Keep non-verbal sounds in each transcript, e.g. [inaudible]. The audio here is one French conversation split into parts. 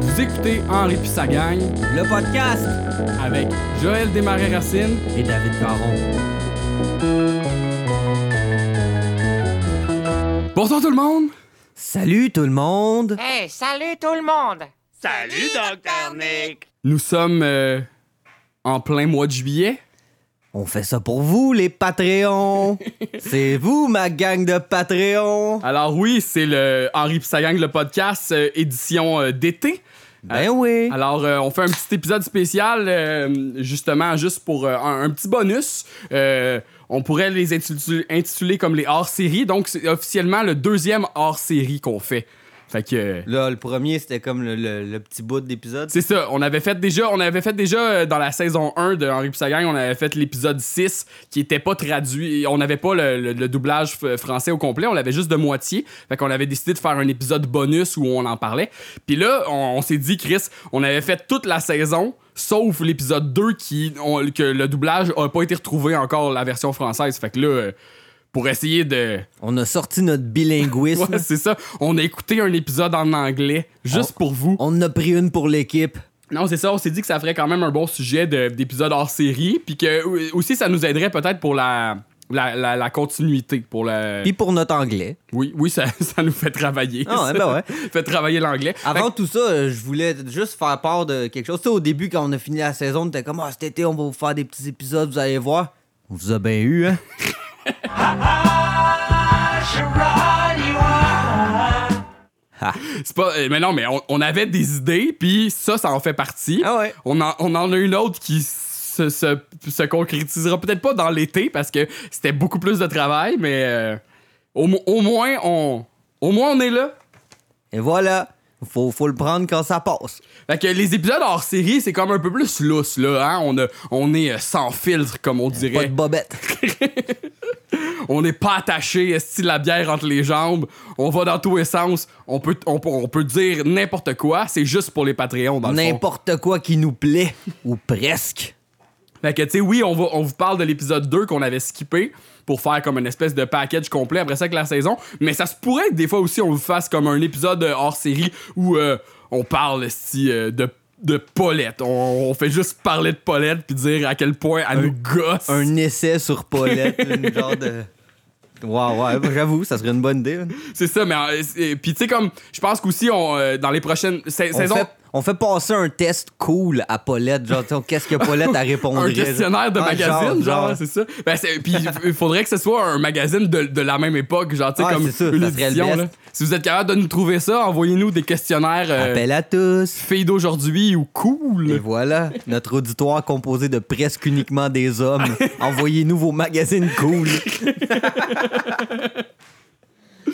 Vous écoutez Henri puis sa gang Le podcast avec Joël Desmarais-Racine. et David Caron. Bonsoir tout le monde! Salut tout le monde. Hey, salut tout le monde! Salut, Dr. Nick! Nous sommes euh, en plein mois de juillet. On fait ça pour vous, les Patreons. [laughs] C'est vous, ma gang de Patreons. Alors oui, c'est le Henri sa gang, le podcast euh, édition euh, d'été. Ben oui. Alors, euh, on fait un petit épisode spécial, euh, justement, juste pour euh, un, un petit bonus. Euh, on pourrait les intituler, intituler comme les hors-séries. Donc, c'est officiellement le deuxième hors-série qu'on fait. Fait que... euh, Là, le premier, c'était comme le, le- le petit bout d'épisode. C'est ça, on avait fait déjà, on avait fait déjà euh, dans la saison 1 de Henri Pissagang, on avait fait l'épisode 6 qui était pas traduit, on n'avait pas le, doublage f- français au complet, on l'avait juste de moitié. Fait qu'on avait décidé de faire un épisode bonus où on en parlait. Puis là, on, on s'est dit Chris, on avait fait toute la saison sauf l'épisode 2 qui on- que le doublage a pas été retrouvé encore la version française. Fait que là euh, pour essayer de On a sorti notre bilinguisme. [laughs] Ouais, c'est ça, on a écouté un épisode en anglais juste pour vous. On en a pris une pour l'équipe. Non, c'est ça, on s'est dit que ça ferait quand même un bon sujet de- d'épisode hors série, puis que euh, aussi ça nous aiderait peut-être pour la, la, la- la continuité. Pour. Puis pour notre anglais. Oui, oui, ça, [laughs] ça nous fait travailler. Ah ouais, ben ouais. fait travailler l'anglais. Avant tout ça, je voulais juste faire part de quelque chose. Tu sais, au début, quand on a fini la saison, on était comme Ah, cet été, on va vous faire des petits épisodes, vous allez voir. On vous a bien eu, hein? [laughs] [laughs] C'est pas, euh, mais non, mais on, on avait des idées, puis ça, ça en fait partie. Ah ouais. On en, on en a une autre qui se, se, se concrétisera peut-être pas dans l'été parce que c'était beaucoup plus de travail, mais euh, au, au moins, on, au moins, on est là. Et voilà. Faut, faut le prendre quand ça passe. Fait que les épisodes hors série, c'est comme un peu plus lousse, là. Hein? On, a, on est euh, sans filtre, comme on Pas dirait. de bobette. [laughs] On n'est pas attaché, style la bière entre les jambes. On va dans tous les sens. On peut, on, on peut dire n'importe quoi. C'est juste pour les Patreons, dans le fond. N'importe quoi qui nous plaît. Ou presque. Fait que, tu sais, oui, on, va, on vous parle de l'épisode 2 qu'on avait skippé pour faire comme une espèce de package complet après ça que la saison. Mais ça se pourrait que des fois aussi on vous fasse comme un épisode hors série où euh, on parle esti, euh, de, de Paulette. On, on fait juste parler de Paulette puis dire à quel point elle nous gosse. Un essai sur Paulette. [laughs] une genre de. Ouais, ouais, j'avoue, ça serait une bonne idée. C'est ça, mais. euh, Puis tu sais, comme. Je pense qu'aussi, on, euh, dans les prochaines sa- On saisons. fait, on fait passer un test cool à Paulette. Genre, qu'est-ce que Paulette a répondu? [laughs] Un questionnaire de Ah, magazine, genre, genre. c'est ça. Ben, puis il faudrait que ce soit un magazine de, de la même époque, genre, tu sais, Ouais, comme ça, une édition, là. Si vous êtes capable de nous trouver ça, envoyez-nous des questionnaires euh, Appel à tous. filles d'aujourd'hui ou cool. Et voilà, notre auditoire composé de presque uniquement des hommes. [laughs] Envoyez-nous vos magazines cool. [laughs]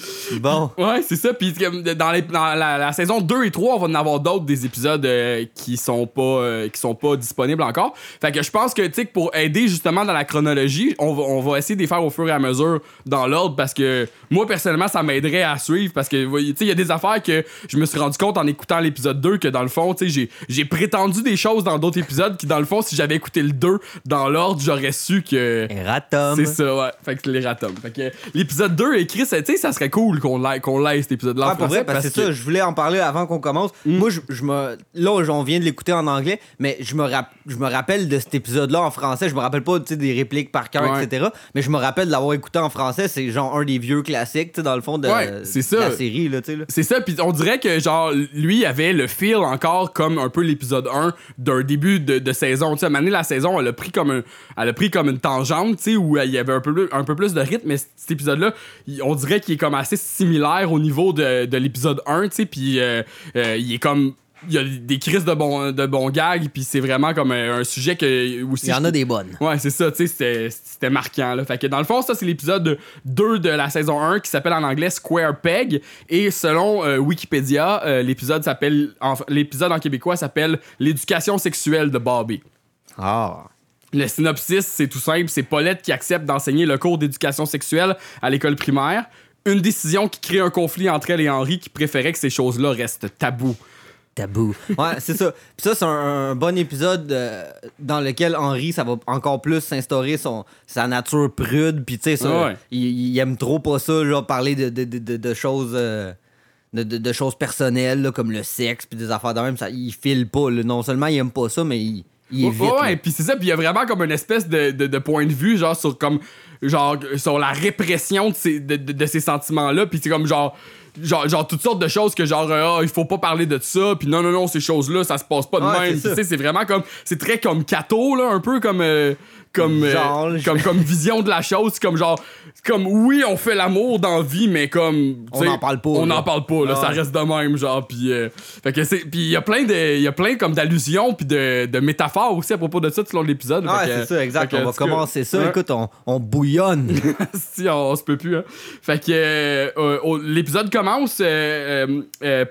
[laughs] bon. Ouais, c'est ça. Puis dans, les- dans la, la saison 2 et 3, on va en avoir d'autres des épisodes euh, qui sont pas euh, qui sont pas disponibles encore. Fait que je pense que tu sais pour aider justement dans la chronologie, on va, on va essayer de les faire au fur et à mesure dans l'ordre parce que moi personnellement ça m'aiderait à suivre parce que tu sais il y a des affaires que je me suis rendu compte en écoutant l'épisode 2 que dans le fond, tu sais j'ai prétendu des choses dans d'autres épisodes qui dans le fond si j'avais écouté le 2 dans l'ordre, j'aurais su que Eratom. c'est ça, ouais. Fait que les ratums. Fait que l'épisode 2 écrit, tu sais, ça serait cool qu'on l'aille, qu'on l'aille cet épisode-là. en Ah, pour français vrai, parce que ça, je voulais en parler avant qu'on commence. Moi, je, je me. Là, on vient de l'écouter en anglais, mais je me, rap- je me rappelle de cet épisode-là en français. Je me rappelle pas des répliques par cœur, Ouais. etc. Mais je me rappelle de l'avoir écouté en français. C'est genre un des vieux classiques, tu sais, dans le fond de, Ouais, la série, là. C'est ça, puis on dirait que, genre, lui avait le feel encore comme un peu l'épisode 1 d'un début de, de saison. Tu sais, à la saison, elle a pris comme, un, elle a pris comme une tangente, tu sais, où il y avait un peu, plus- un peu plus de rythme, mais cet épisode-là, on dirait qu'il est comme assez similaire au niveau de, de l'épisode 1, tu sais, puis euh, euh, il est comme. Il y a des crises de bons de bon gags, puis c'est vraiment comme un, un sujet que. Aussi, Il y en a des bonnes. Ouais, c'est ça, tu sais, c'était- marquant. Là. Fait que dans le fond, ça, c'est l'épisode 2 de la saison 1 qui s'appelle en anglais Square Peg. Et selon euh, Wikipédia, euh, l'épisode s'appelle. L'épisode en québécois s'appelle L'éducation sexuelle de Bobby. Ah. Le synopsis, c'est tout simple, c'est Paulette qui accepte d'enseigner le cours d'éducation sexuelle à l'école primaire. Une décision qui crée un conflit entre elle et Henri qui préférait que ces choses-là restent tabous. tabou. [laughs] Ouais, c'est ça. Puis ça, c'est un, un bon épisode euh, dans lequel Henri, ça va encore plus s'instaurer son, sa nature prude. Puis tu sais, ça, Ah ouais. il, il aime trop pas ça, genre parler de, de, de, de- de choses. euh, de, de- de choses personnelles, là, comme le sexe, puis des affaires de même. Ça, il file pas. là. Non seulement il aime pas ça, mais il, il évite. Ouais, là. ouais, puis c'est ça, puis il y a vraiment comme une espèce de, de, de point de vue, genre, sur comme, genre, sur la répression de ces, de, de- de ces sentiments-là, puis c'est comme, genre, genre, genre, toutes sortes de choses que, genre, euh, ah, il faut pas parler de ça, puis non, non, non, ces choses-là, ça se passe pas de Ouais, même. c'est vraiment comme, c'est très comme Cato, là, un peu comme, euh, comme, euh, je- comme, comme vision de la chose, comme, genre, comme, oui, on fait l'amour dans la vie, mais comme, On n'en parle pas, On n'en parle pas, là, Ah ça reste de même, genre, puis euh, puis il y a plein de, y a plein comme d'allusions puis de, de métaphores aussi à propos de ça tout le long de l'épisode. Que- c'est ça, exact. On va commencer ça. Écoute, on, on bouillonne. [laughs] si on, on se peut plus. Hein. Fait que euh, au- l'épisode commence.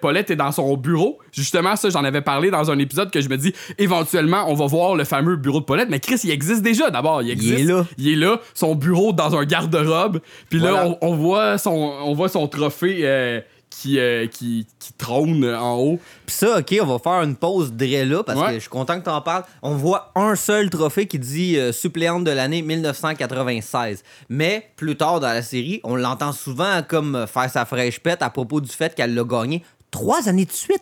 Paulette est dans son bureau. Justement, ça, j'en avais parlé dans un épisode que je me dis éventuellement, on va voir le fameux bureau de Paulette. Mais Chris, il existe déjà d'abord. Il existe. est là. Il est là. Son bureau dans un garde-robe. Puis là, Voilà. on, on voit son, on voit son trophée. euh, qui, euh, qui, qui trône en haut. Puis ça, OK, on va faire une pause dré là parce Ouais. que je suis content que t'en parles. On voit un seul trophée qui dit euh, suppléante de l'année 1996. Mais plus tard dans la série, on l'entend souvent comme faire sa fraîche pète à propos du fait qu'elle l'a gagné trois années de suite.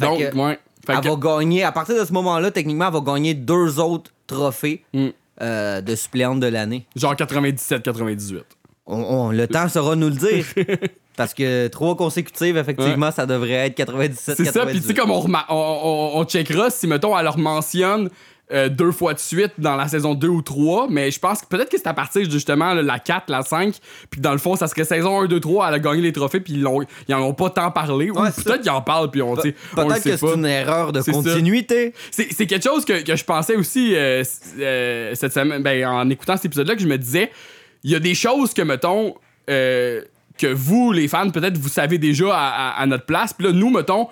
Fait Donc, que ouais. Fait elle que- va gagner, à partir de ce moment-là, techniquement, elle va gagner deux autres trophées Mm. Euh, de suppléante de l'année. genre 97-98. On- on- le temps saura nous le dire. [laughs] Parce que trois consécutives, effectivement, ça devrait être 97 C'est ça, puis tu sais, comme on, on checkera si, mettons, elle leur mentionne euh, deux fois de suite dans la saison 2 ou 3, mais je pense que peut-être que c'est à partir justement là, la 4, la 5, puis dans le fond, ça serait saison 1, 2, 3, elle a gagné les trophées, puis ils, ils en ont pas tant parlé, ou Ouais, peut-être qu'ils en parlent, puis on, le Peut-être que c'est une erreur de continuité. C'est c'est quelque chose que, que je pensais aussi euh, euh, cette semaine, ben, en écoutant cet épisode-là, que je me disais, il y a des choses que, mettons, que vous, les fans, peut-être vous savez déjà à, à- à notre place. Puis là, nous, mettons,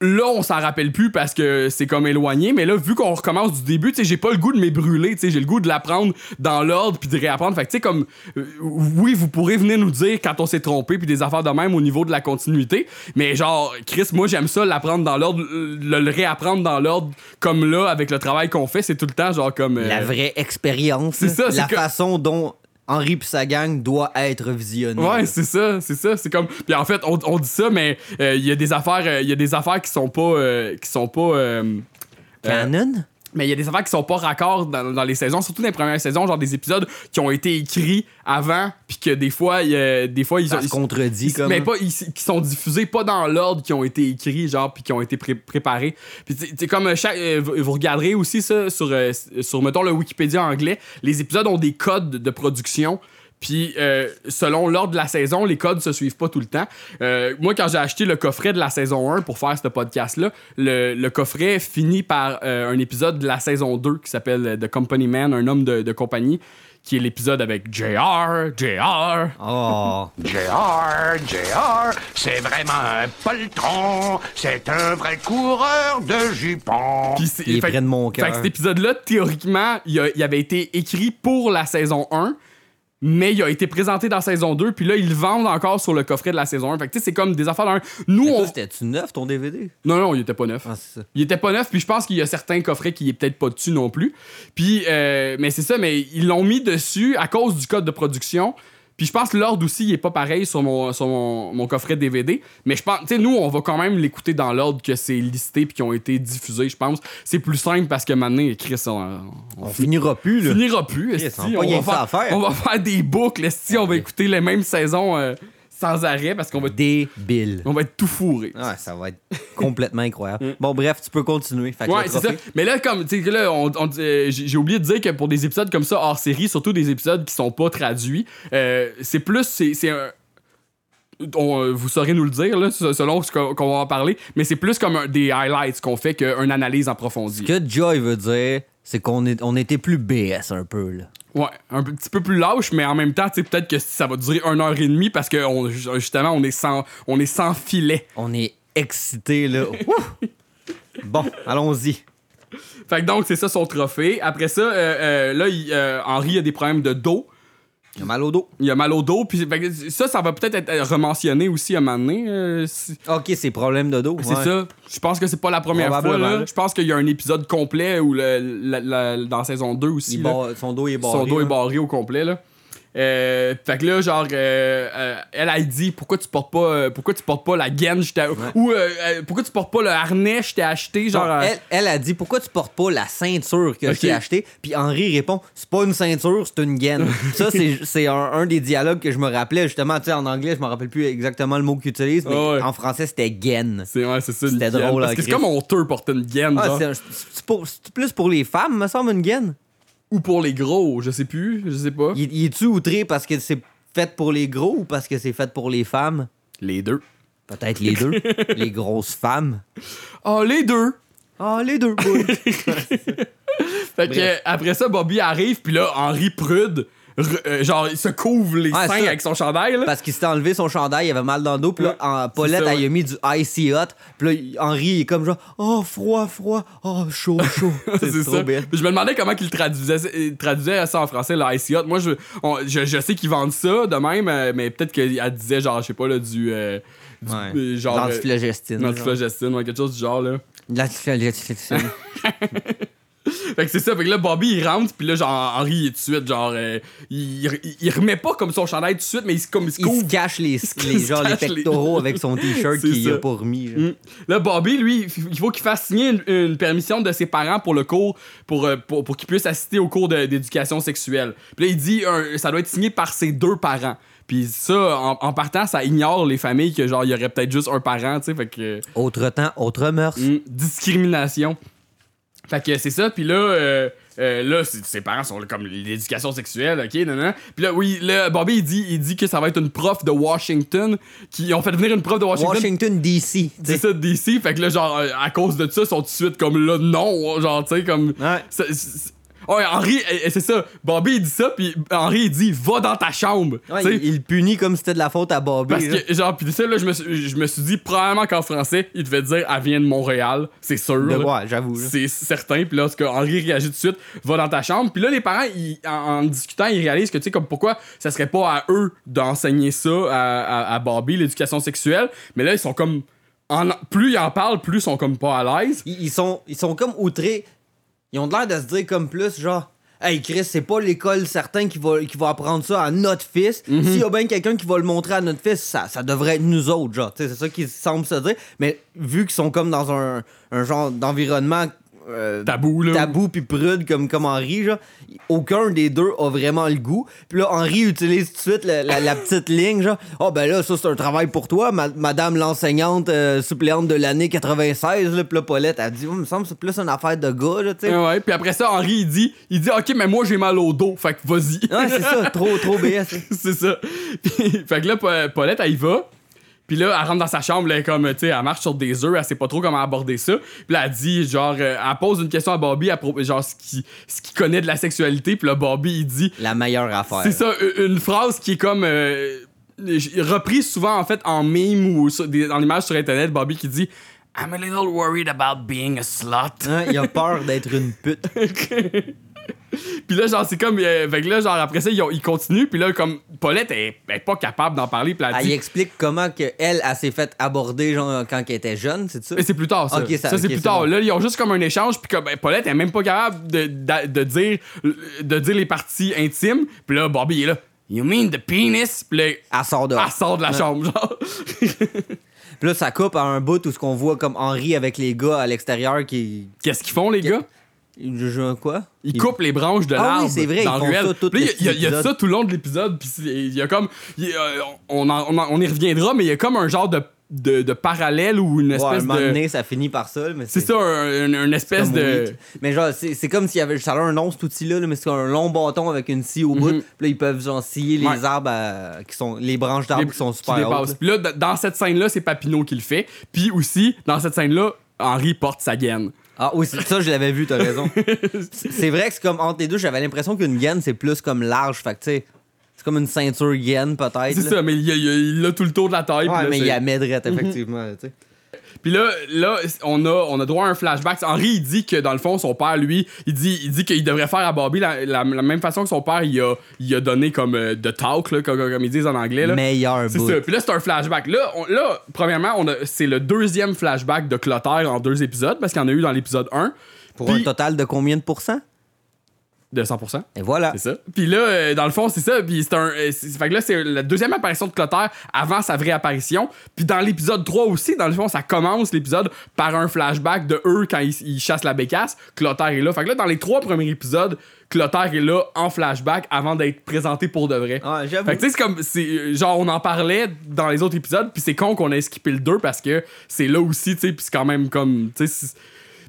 là, on s'en rappelle plus parce que c'est comme éloigné. Mais là, vu qu'on recommence du début, tu sais, j'ai pas le goût de m'ébruler. Tu sais, j'ai le goût de l'apprendre dans l'ordre puis de réapprendre. Fait que, tu sais, comme, euh, oui, vous pourrez venir nous dire quand on s'est trompé puis des affaires de même au niveau de la continuité. Mais genre, Chris, moi, j'aime ça l'apprendre dans l'ordre, le, le réapprendre dans l'ordre comme là, avec le travail qu'on fait. C'est tout le temps, genre, comme. euh, La vraie expérience. c'est ça, c'est La façon dont Henri et sa gang doit être visionnée. Ouais, c'est ça, c'est ça, c'est comme puis en fait on, on dit ça mais euh, il y a des affaires euh, il y a des affaires qui sont pas euh, qui sont pas Canon? Mais il y a des affaires qui sont pas raccords dans, dans les saisons, surtout dans les premières saisons, genre des épisodes qui ont été écrits avant puis que des fois a- des fois ils ont se ils- contredit comme... mais pas ils- qui sont diffusés pas dans l'ordre qui ont été écrits genre puis qui ont été pré- préparés. Puis tu sais, comme euh, chaque euh, vous, vous regarderez aussi ça sur euh, sur mettons le Wikipédia anglais les épisodes ont des codes de production puis euh, selon l'ordre de la saison, les codes se suivent pas tout le temps. Euh, moi, quand j'ai acheté le coffret de la saison 1 pour faire ce podcast-là, le, le coffret finit par euh, un épisode de la saison 2 qui s'appelle The Company Man, un homme de, de compagnie, qui est l'épisode avec JR, JR. Oh. [laughs] JR, JR, c'est vraiment un poltron. C'est un vrai coureur de jupons. Puis c'est- Il est fait- près de mon Fait cœur. que cet épisode-là, théoriquement, il, a- il avait été écrit pour la saison 1, mais il a été présenté dans saison 2, puis là, ils le vendent encore sur le coffret de la saison 1. Fait que tu sais, c'est comme des affaires d'un. Nous, Mais on. C'était-tu neuf, ton DVD? Non, non, il était pas neuf. Ah, c'est ça. Il était pas neuf, puis je pense qu'il y a certains coffrets qui est peut-être pas dessus non plus. Puis, euh, mais c'est ça, mais ils l'ont mis dessus à cause du code de production. Puis je pense que l'ordre aussi, il est pas pareil sur mon, sur mon, mon coffret DVD. Mais je pense, tu sais, nous, on va quand même l'écouter dans l'ordre que c'est listé puis qui ont été diffusés, je pense. C'est plus simple parce que maintenant, Chris, on, on On finira plus, là. finira plus. Chris, on va faire, à faire. on va faire des boucles, esti, on va écouter les mêmes saisons euh, sans arrêt parce qu'on va, Débile. on va être tout fourré. Ouais, ça va être complètement incroyable. Bon, bref, tu peux continuer. Fait que Ouais, c'est ça. Mais là, comme, tu sais, là, on- on- euh, j'ai oublié de dire que pour des épisodes comme ça, hors série, surtout des épisodes qui sont pas traduits, euh, c'est plus, c'est c'est un. on, euh, vous saurez nous le dire, là, se- selon ce qu'on qu'on va en parler, mais c'est plus comme un- des highlights qu'on fait qu'une analyse approfondie. Ce que Joy veut dire, c'est qu'on est, on était plus BS un peu, là. Ouais, un petit peu plus lâche, mais en même temps, tu sais, peut-être que ça va durer une heure et demie parce que on- justement, on est sans, on est sans filet. On est excités, là. [laughs] Bon, allons-y. Fait que donc, c'est ça son trophée. Après ça, euh, euh, là, il- euh, Henri a des problèmes de dos. Il a mal au dos. Il a mal au dos. Puis ça, ça va peut-être être rementionné aussi à un moment donné. euh, si- Ok, c'est problème de dos. C'est ouais. ça. Je pense que c'est pas la première fois. Là. Je pense qu'il y a un épisode complet où le, la- la- dans saison 2 aussi. Là, son dos est barré. son dos est barré au complet. Là. Euh, fait que là, genre, euh, euh, elle a dit pourquoi tu portes pas, euh, pourquoi tu portes pas la gaine, t'ai- ou pourquoi tu portes pas le harnais, je t'ai acheté, genre. Non, elle, elle a dit pourquoi tu portes pas la ceinture que Ok. je t'ai acheté Puis Henri répond c'est pas une ceinture, c'est une gaine. [laughs] ça, c'est un, un des dialogues que je me rappelais justement. Tu sais, en anglais, je me rappelle plus exactement le mot qu'il utilise, mais ouais. en français, c'était gaine. C'est ouais, c'est ça. C'était drôle, Parce hein, que c'est comme honteux porter une gaine, Ah, c'est plus pour les femmes, me semble, une gaine. Ou pour les gros, je sais plus, je sais pas. Il, est-tu outré parce que c'est fait pour les gros ou parce que c'est fait pour les femmes? Les deux. Peut-être les deux. [laughs] les grosses femmes. Ah, les deux. Ah, les deux, boy. [laughs] Fait que Bref. après ça, Bobby arrive, puis là, Henri Prude, euh, genre, il se couvre les Ah, seins ça. avec son chandail, là. Parce qu'il s'était enlevé son chandail, il avait mal dans le dos, puis là, en Paulette, ça, elle ouais. a mis du icy hot, puis là, Henri, il est comme genre, oh, froid, froid, oh, chaud, chaud. [laughs] c'est trop ça. bien. Je me demandais comment il traduisait, il traduisait ça en français, le Icy Hot. Moi, je, on- je, je sais qu'ils vendent ça de même, euh, mais peut-être qu'elle disait, genre, je sais pas, là, du. euh, du Ouais. euh, genre. L'antiflogestine. L'antiflogestine, ouais, quelque chose du genre, là. L'antiflogestine. [laughs] Fait que c'est ça, fait que là, Bobby, il rentre, puis là, genre, Henri, il est tout de suite, genre, euh, il, il, il remet pas comme son chandail tout de suite, mais il, se- comme, il se Il se couvre. cache les, [laughs] les, genre, les cache les- pectoraux avec son t-shirt [laughs] qu'il a pas remis. genre. Mm. Là, Bobby, lui, il faut qu'il fasse signer une, une permission de ses parents pour le cours, pour, euh, pour, pour qu'il puisse assister au cours d'éducation sexuelle. Puis là, il dit, un- ça doit être signé par ses deux parents. Puis ça, en, en partant, ça ignore les familles que, genre, il y aurait peut-être juste un parent, tu sais, fait que... Autre temps, autre mœurs. Mm, discrimination. Fait que c'est ça, puis là, euh, euh, là, c'est- ses parents sont comme l'éducation sexuelle, ok, non, non. Puis là, oui, là, Bobby, il dit, il dit que ça va être une prof de Washington, qui ont fait venir une prof de Washington. Washington, D.C. C'est ça, DC, fait que là, genre, à cause de ça, ils sont tout de suite comme là, non, genre, tu sais, comme. Ouais. Ouais, Henri, euh, c'est ça. Bobby, il dit ça, puis Henri, il dit, va dans ta chambre. Ouais, il, punit comme si c'était de la faute à Bobby. Parce là. que, genre, pis ça, là, je me, suis, je me suis dit, probablement qu'en français, il devait dire, elle vient de Montréal, c'est sûr. De- ouais, j'avoue. C'est certain. Puis là, parce que Henri réagit tout de suite, va dans ta chambre. Puis là, les parents, ils- en, en discutant, ils réalisent que, tu sais, comme pourquoi ça serait pas à eux d'enseigner ça à, à, à Bobby, l'éducation sexuelle. Mais là, ils sont comme. en- plus ils en parlent, plus ils sont comme pas à l'aise. Ils, ils sont, ils sont comme outrés. Ils ont l'air de se dire comme plus, genre, Hey Chris, c'est pas l'école certain qui va, qui va apprendre ça à notre fils. Mhm. S'il y a bien quelqu'un qui va le montrer à notre fils, ça, ça devrait être nous autres, genre. Tu sais, C'est ça qu'ils semblent se dire. Mais vu qu'ils sont comme dans un, un genre d'environnement euh, Tabou, là. tabou puis prude comme, comme Henri, genre, aucun des deux a vraiment le goût. Puis là, Henri utilise tout de suite la, la- la petite ligne, genre, oh ben là, ça c'est un travail pour toi, ma- madame l'enseignante euh, suppléante de l'année 96, là, puis là, Paulette, elle dit, oh, me semble que c'est plus une affaire de gars, là, tu sais. Ouais. Puis après ça, Henri, il dit, il dit, OK, mais moi, j'ai mal au dos. Fait que vas-y. Ouais, c'est ça, trop, trop BS. [laughs] c'est ça. Puis, fait que là, Pa- Paulette, elle y va. Puis là, elle rentre dans sa chambre, là, comme, tu sais, elle marche sur des œufs, elle sait pas trop comment aborder ça. Puis là, elle dit, genre, euh, elle pose une question à Bobby à propos, genre, ce qu'il ce qu'il connaît de la sexualité. Puis là, Bobby, il dit, La meilleure affaire. c'est ça, une phrase qui est comme, euh, reprise souvent, en fait, en meme ou sur des- dans l'image sur Internet, Bobby qui dit, I'm a little worried about being a slut. Hein, il a peur d'être une pute. [laughs] [laughs] Puis là, genre, c'est comme. euh, fait que là, genre, après ça, ils, ont- ils continuent. Puis là, comme Paulette est, est pas capable d'en parler. Puis elle Elle dit. y explique comment que elle, elle s'est fait aborder genre, quand elle était jeune, c'est ça? Mais c'est plus tard, ça. Ça- ça, c'est plus tard. bon. Là, ils ont juste comme un échange. Puis comme ben, Paulette est même pas capable de, de, de dire, de dire les parties intimes. Puis là, Bobby il est là. You mean the penis? Puis là, Elle sort dehors. elle sort de la chambre, genre. Puis là, ça coupe à un bout où ce qu'on voit comme Henri avec les gars à l'extérieur qui. Qu'est-ce qu'ils font, les gars? Je, je- quoi? Ils coupent les branches de Ah oui, l'arbre c'est vrai, dans ils font ça Puis il y a- il y, a l'épisode. ça tout le long de l'épisode. Puis il y a comme. il y a- on, en- on, en- on y reviendra, mais il y a comme un genre de, de, de parallèle ou une Ouais, à un espèce moment de. donné, ça finit par ça. Mais C'est ça, un- un- une espèce de. Mais genre, c'est c'est comme s'il y avait. Ça a un nom, cet outil-là, là, mais c'est un long bâton avec une scie au bout. Puis là, ils peuvent genre scier les Mhm. Ouais. arbres à- qui sont. Les branches d'arbres les- qui sont super hautes. Puis là, d- dans cette scène-là, c'est Papineau qui le fait. Puis aussi, dans cette scène-là, Henri porte sa gaine. Ah oui, ça, je l'avais vu, t'as raison. [laughs] C'est vrai que c'est comme entre les deux, j'avais l'impression qu'une gaine, c'est plus comme large. Fait que, tu sais, c'est comme une ceinture gaine, peut-être. C'est là. ça, mais il, a tout le tour de la taille. Ouais, mais il y a Medrette, effectivement. tu sais. Puis là, là on, a, on a droit à un flashback. Henri, il dit que dans le fond, son père, lui, il dit, il dit qu'il devrait faire à Bobby la, la- la même façon que son père, il a, il a donné comme euh, de talk, là, comme, comme ils disent en anglais. Là. Meilleur C'est ça. Puis là, c'est un flashback. Là, on- là premièrement, on a- c'est le deuxième flashback de Clotaire en deux épisodes, parce qu'il y en a eu dans l'épisode 1. Pour Puis- un total de combien de pourcents? De 100%. Et voilà. C'est ça. Puis là, euh, dans le fond, c'est ça. Puis c'est un. euh, fait que là, c'est la deuxième apparition de Clotaire avant sa vraie apparition. Puis dans l'épisode 3 aussi, dans le fond, ça commence l'épisode par un flashback de eux quand ils, ils chassent la bécasse. Clotaire est là. Fait que là, dans les trois premiers épisodes, Clotaire est là en flashback avant d'être présenté pour de vrai. Ouais, j'avoue. Fait que tu sais, c'est comme. c'est, euh, Genre, on en parlait dans les autres épisodes, puis c'est con qu'on ait skippé le 2 parce que c'est là aussi, tu sais, puis c'est quand même comme. Tu sais,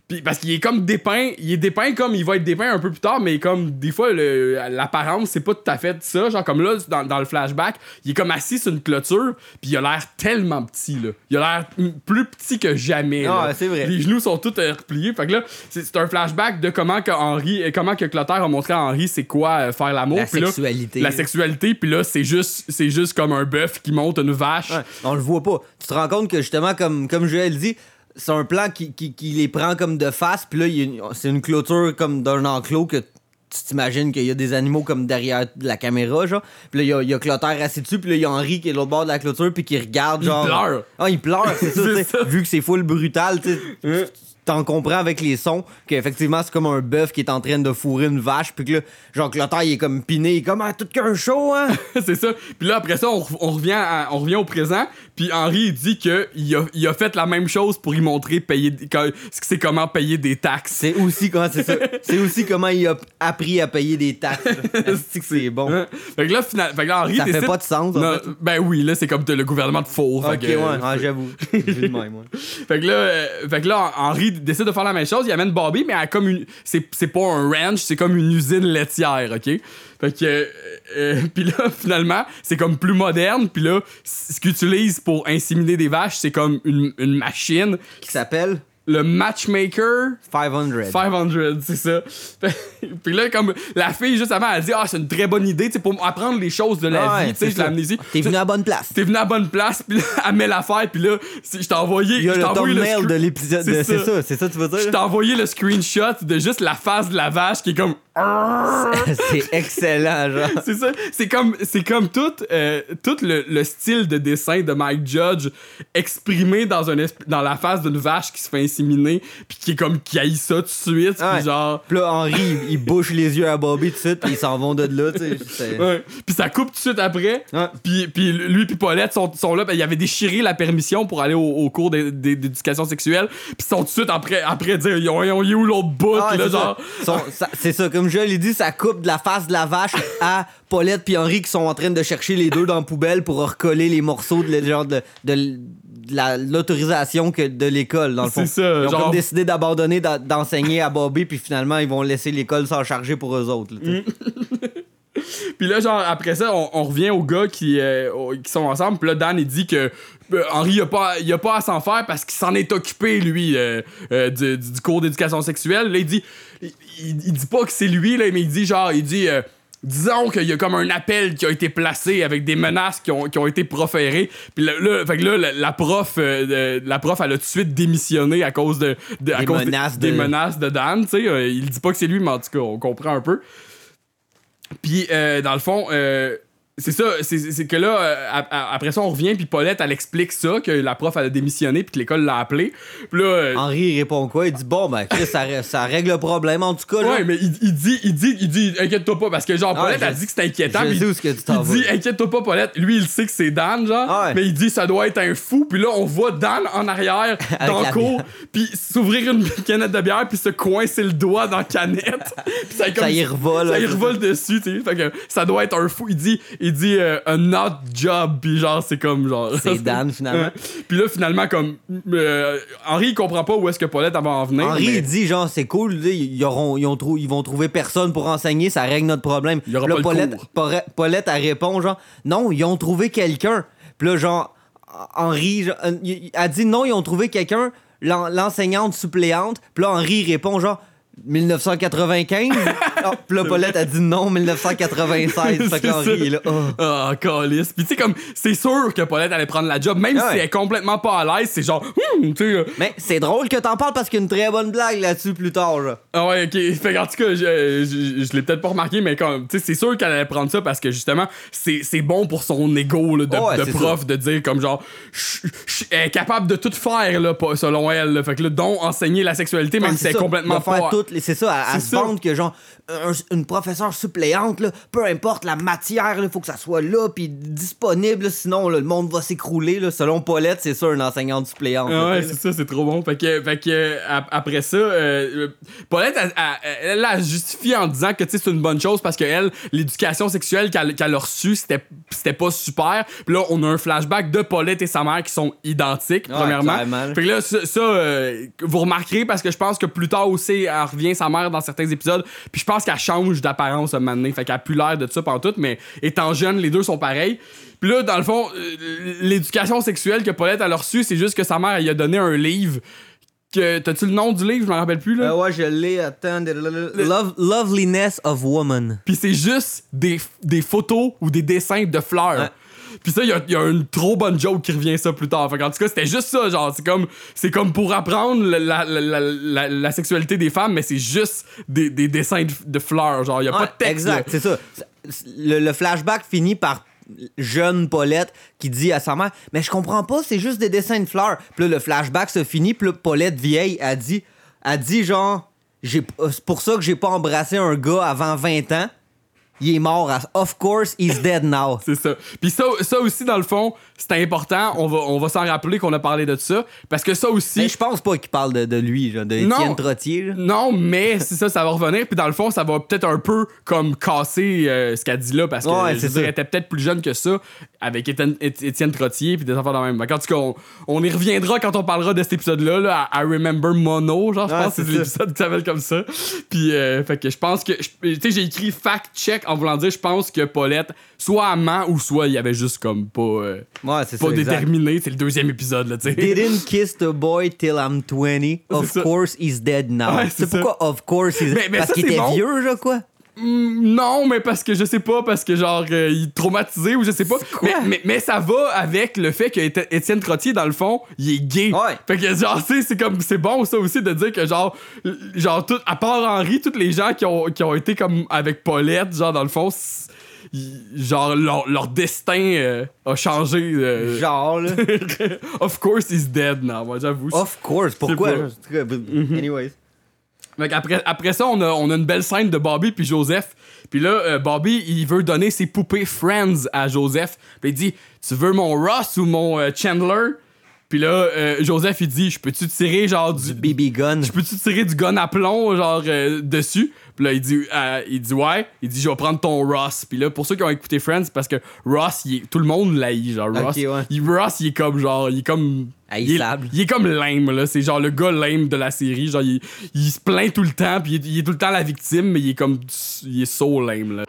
puis parce qu'il est comme dépeint, il est dépeint comme il va être dépeint un peu plus tard, mais comme des fois l'apparence c'est pas tout à fait ça. Genre comme là dans, dans le flashback, il est comme assis sur une clôture, puis il a l'air tellement petit là. Il a l'air plus petit que jamais. Ah, c'est vrai. Les genoux sont tous euh, repliés. Fait que là, c'est un flashback de comment que Henri, euh, comment que Clotaire a montré à Henri c'est quoi euh, faire l'amour. La là, sexualité. la sexualité, puis là c'est juste c'est juste comme un bœuf qui monte une vache. Ouais, on le voit pas. Tu te rends compte que justement, comme, comme Joël dit, c'est un plan qui, qui, qui les prend comme de face, puis là, il c'est une clôture comme d'un enclos que tu t'imagines qu'il y a des animaux comme derrière la caméra, genre. Puis là, il y a, il y a Clotaire assis dessus, puis là, il y a Henri qui est de l'autre bord de la clôture, puis qui regarde, Il genre. pleure. Ah, il pleure, c'est ça, [laughs] C'est tu sais. ça. Vu que c'est full brutal, tu sais. T'en comprends avec les sons qu'effectivement c'est comme un bœuf qui est en train de fourrer une vache puis que là genre Clotaire il est comme piné il est comme ah, tout qu'un show hein? [laughs] C'est ça. Puis là, après ça, on, re- on revient, à- on revient au présent. Puis Henri, il dit qu'il a, il a fait la même chose pour y montrer payer, que- c'est comment payer des taxes. C'est aussi comment c'est ça. C'est aussi comment il a appris à payer des taxes. [laughs] Que c'est bon? Hein? Fait que là, final, fait que là, Henri Ça fait décide- pas de sens, en Non, fait. Ben oui, là, c'est comme le gouvernement de faux. Ok, fait que- ouais, ah, j'avoue. [laughs] Fait que là, euh, fait que là, Henri décide de faire la même chose. Il amène Bobby, mais à comme une. C'est, pas un ranch, c'est comme une usine laitière, OK? Fait que. euh, euh, [laughs] puis là, finalement, c'est comme plus moderne. Puis là, ce qu'ils utilisent pour inséminer des vaches, c'est comme une, une machine. Qui s'appelle? Le Matchmaker 500. 500, c'est ça. [laughs] puis là, comme la fille, juste avant, elle dit Ah, c'est une très bonne idée, tu sais, pour apprendre les choses de la ouais, vie, tu sais, je amené ici. T'es venu à la bonne place. T'es venu à la bonne place, puis là, [laughs] elle met l'affaire, puis là, je t'ai envoyé. Il y a je le thumbnail de l'épisode. de- C'est ça, c'est ça, tu veux Je dire? t'ai envoyé le screenshot de juste la face de la vache qui est comme. [laughs] c'est excellent, genre. C'est ça. C'est comme, c'est comme tout, euh, tout le, le style de dessin de Mike Judge exprimé dans, un dans la face d'une vache qui se fait inséminer, puis qui est comme qui haït ça tout de suite, puis Ouais. genre. Puis là, Henri, il, il bouche les yeux à Bobby tout de suite, puis ils s'en vont de là, tu sais. Puis ça coupe tout de suite après. Puis, puis lui puis Paulette sont, sont là. Ben, il avait déchiré la permission pour aller au, au cours d'é- d'é- d'éducation sexuelle. Puis ils sont tout de suite après, après dire ils ont, ils ont eu où l'autre bout, Ah, là, genre. C'est ça, comme je l'ai dit, ça coupe de la face de la vache à Paulette puis Henri qui sont en train de chercher les deux dans la poubelle pour recoller les morceaux de, genre de, de la- l'autorisation que de l'école, dans le fond. C'est ça, Ils ont genre- décidé d'abandonner d'a- d'enseigner à Bobby, puis finalement, ils vont laisser l'école s'en charger pour eux autres. là, sais. [laughs] Puis là, genre, après ça, on, on revient aux gars qui, euh, qui sont ensemble. Puis là, Dan, il dit que euh, Henri, il a pas, il a pas à s'en faire parce qu'il s'en est occupé, lui, euh, euh, du, du- cours d'éducation sexuelle. Là, il dit, il, il- il dit pas que c'est lui, là, mais il dit, genre, il dit, disons qu'il y a comme un appel qui a été placé avec des menaces qui ont, qui ont été proférées. Puis là, là, fait que là, la, la prof, euh, la prof, elle a tout de suite démissionné à cause de, de- à Des cause menaces des de- menaces de Dan, tu sais. Euh, il dit pas que c'est lui, mais en tout cas, on comprend un peu. Puis, euh, dans le fond, euh, c'est ça, c'est que là, euh, après ça, on revient, puis Paulette, elle explique ça, que la prof, elle a démissionné, puis que l'école l'a appelé. Puis là, euh, Henri il répond quoi? Il dit Bon, ben, Chris, ça, ça règle le problème en tout cas. là. ouais, mais il, il dit, il dit, il dit, inquiète-toi pas, parce que genre, Ah, Paulette, je- elle dit que c'est inquiétant. je puis sais où ce que tu t'en il dit, inquiète-toi pas, Paulette. Lui, il sait que c'est Dan, genre, Ah ouais. mais il dit, ça doit être un fou. Puis là, on voit Dan en arrière, [laughs] dans le cours, puis s'ouvrir une [laughs] canette de bière, puis se coincer le doigt dans la canette. [laughs] Puis ça, comme- Ça y revole. ça y revole dessus, tu sais. Fait que ça doit être un fou. Il dit, il dit euh, a not job, puis genre, c'est comme genre. C'est [laughs] Dan, finalement. puis là, finalement, comme. euh, Henri, il comprend pas où est-ce que Paulette va en venir. Henri mais- il dit genre c'est cool, là, ils, auront, ils, ont trou- ils vont trouver personne pour enseigner, ça règle notre problème. Il y aura Puis là, pas le Paulette, cours. Paulette, Paulette, elle répond genre non, ils ont trouvé quelqu'un. Puis là genre Henri genre, euh, il- elle dit non, ils ont trouvé quelqu'un, l'en- l'enseignante suppléante. Puis là Henri il répond genre 1995. [laughs] Ah, Puis là Paulette a dit non, 1996. fait que Henri est là. oh. Ah, calice. Puis tu sais, comme, c'est sûr que Paulette allait prendre la job, même Ah si elle est complètement pas à l'aise, c'est genre, Hum, tu sais. euh, Mais c'est drôle que t'en parles parce qu'il y a une très bonne blague là-dessus plus tard. Genre. Ah ouais, ok. Fait qu'en tout cas, je, je, je l'ai peut-être pas remarqué, mais comme, tu sais, c'est sûr qu'elle allait prendre ça parce que justement, c'est bon pour son ego là, de, Ouais, de c'est prof de dire comme genre, elle est capable de tout faire là, selon elle. là. Fait que là, dont enseigner la sexualité, même Ouais, si c'est elle est ça, complètement de faire pas. tout toutes les. C'est ça, à, à C'est se ça. vendre que genre, un- une professeure suppléante, là, peu importe la matière, il faut que ça soit là, puis disponible, là, sinon là, le monde va s'écrouler. Selon Paulette, c'est ça, une enseignante suppléante. Ah ouais, c'est ça, c'est trop bon. Fait que, fait que ap- après ça, euh, Paulette, elle, elle, elle a justifié en disant que c'est une bonne chose parce que elle, l'éducation sexuelle qu'elle qu'elle a reçue, c'était pas super. Puis là, on a un flashback de Paulette et sa mère qui sont identiques, Ouais, premièrement. clairement. Fait que là, ça, ça, euh, vous remarquerez parce que je pense que plus tard aussi, elle revient sa mère dans certains épisodes. Puis je pense qu'elle change d'apparence à un moment donné. Fait qu'elle a plus l'air de ça pendant tout, mais étant jeune, les deux sont pareils. Puis là, dans le fond, euh, l'éducation sexuelle que Paulette a reçue, c'est juste que sa mère elle lui a donné un livre. Que, t'as-tu le nom du livre? Je m'en rappelle plus, là. Euh, ouais, je l'ai. Attends. Love- Loveliness of Woman. Puis c'est juste des, des photos ou des dessins de fleurs. Ouais. Puis ça, il y a, il y a une trop bonne joke qui revient ça plus tard. Fait en tout cas, c'était juste ça. Genre, c'est comme, c'est comme pour apprendre la, la, la, la- sexualité des femmes, mais c'est juste des, des dessins de, de fleurs. Genre, il y a pas de texte. Exact, c'est ça. Le, le flashback finit par jeune Paulette qui dit à sa mère Mais je comprends pas, c'est juste des dessins de fleurs. Puis là, le flashback se finit, puis là, Paulette vieille a dit, a dit genre j'ai- C'est pour ça que j'ai pas embrassé un gars avant 20 ans. Il est mort. Of course, he's dead now. C'est ça. Puis ça, ça aussi, dans le fond, c'est important. On va, on va s'en rappeler qu'on a parlé de ça. Parce que ça aussi. Mais je pense pas qu'il parle de, de lui, genre, de. Étienne Trottier. là. Non, mais c'est ça, ça va revenir. Puis dans le fond, ça va peut-être un peu comme casser euh, ce qu'elle dit là. Parce que Ouais, je était peut-être plus jeune que ça avec Étienne, Éti- Étienne Trottier. Puis des affaires de même. En tout cas, on, on y reviendra quand on parlera de cet épisode-là. Là, à Remember Mono. Genre, je Ouais, pense que c'est l'épisode qui s'appelle comme ça. Puis, euh, fait que je pense que. Tu sais, j'ai écrit fact-check en voulant dire, je pense que Paulette, soit amant ou soit il y avait juste comme pas. euh, Ouais, c'est pas ça. déterminé. C'est le deuxième épisode, là, tu sais. Didn't kiss the boy till I'm 20. [laughs] Of ça. course, he's dead now. Ouais, c'est ça. pourquoi, of course, he's Mais- mais Parce qu'il était bon. vieux, genre quoi? Mm, Non, mais parce que je sais pas, parce que genre, euh, il est traumatisé ou je sais pas. Mais, mais, mais ça va avec le fait que Éti- Étienne Trottier, dans le fond, il est gay. Ouais. Fait que genre, c'est comme, c'est bon ça aussi de dire que genre, genre, tout, à part Henri, tous les gens qui ont, qui ont été comme avec Paulette, genre, dans le fond, genre, leur, leur destin euh, a changé. euh, Genre, là. [laughs] of course, he's dead now, moi, j'avoue. of course. Pourquoi? pas. But- Anyways. Qu'après après ça, on a, on a une belle scène de Bobby puis Joseph. Puis là, euh, Bobby, il veut donner ses poupées Friends à Joseph. Puis il dit Tu veux mon Ross ou mon euh, Chandler Puis là, euh, Joseph, il dit Je peux-tu tirer genre du. BB gun? Je peux-tu tirer du gun à plomb, genre, euh, dessus? Puis là, il dit, euh, il dit, ouais. Il dit, je vais prendre ton Ross. Puis là, pour ceux qui ont écouté Friends, c'est parce que Ross, il est- tout le monde l'haït, genre, Ross. ouais. Il, Ross, il est comme, genre, il est comme. Il est, il est comme lame, là. C'est genre le gars lame de la série. Genre, il, il se plaint tout le temps, puis il, est- il est tout le temps la victime, mais il est comme. Il est so lame, là.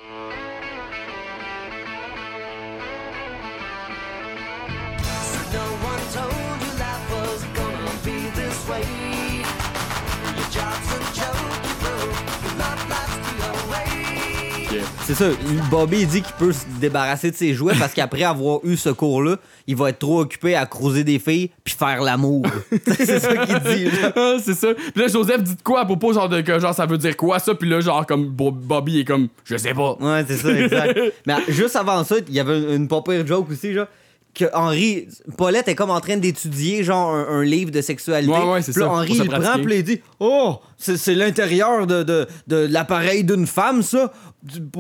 C'est ça. Bobby, dit qu'il peut se débarrasser de ses jouets parce qu'après avoir eu ce cours-là, il va être trop occupé à croiser des filles puis faire l'amour. [laughs] [laughs] c'est ça qu'il dit. là. Ah, c'est ça. Puis là, Joseph dit de quoi à propos, genre, de que genre, ça veut dire quoi, ça? Puis là, genre, comme Bo- Bobby est comme, je sais pas. Ouais, c'est ça, exact. [laughs] Mais juste avant ça, il y avait une, une pas pire joke aussi, genre. Que Henri, Paulette est comme en train d'étudier genre un, un livre de sexualité. Ouais, ouais, c'est Puis là, ça, Henri il prend puis il dit Oh, c'est l'intérieur de, de, de l'appareil d'une femme, ça.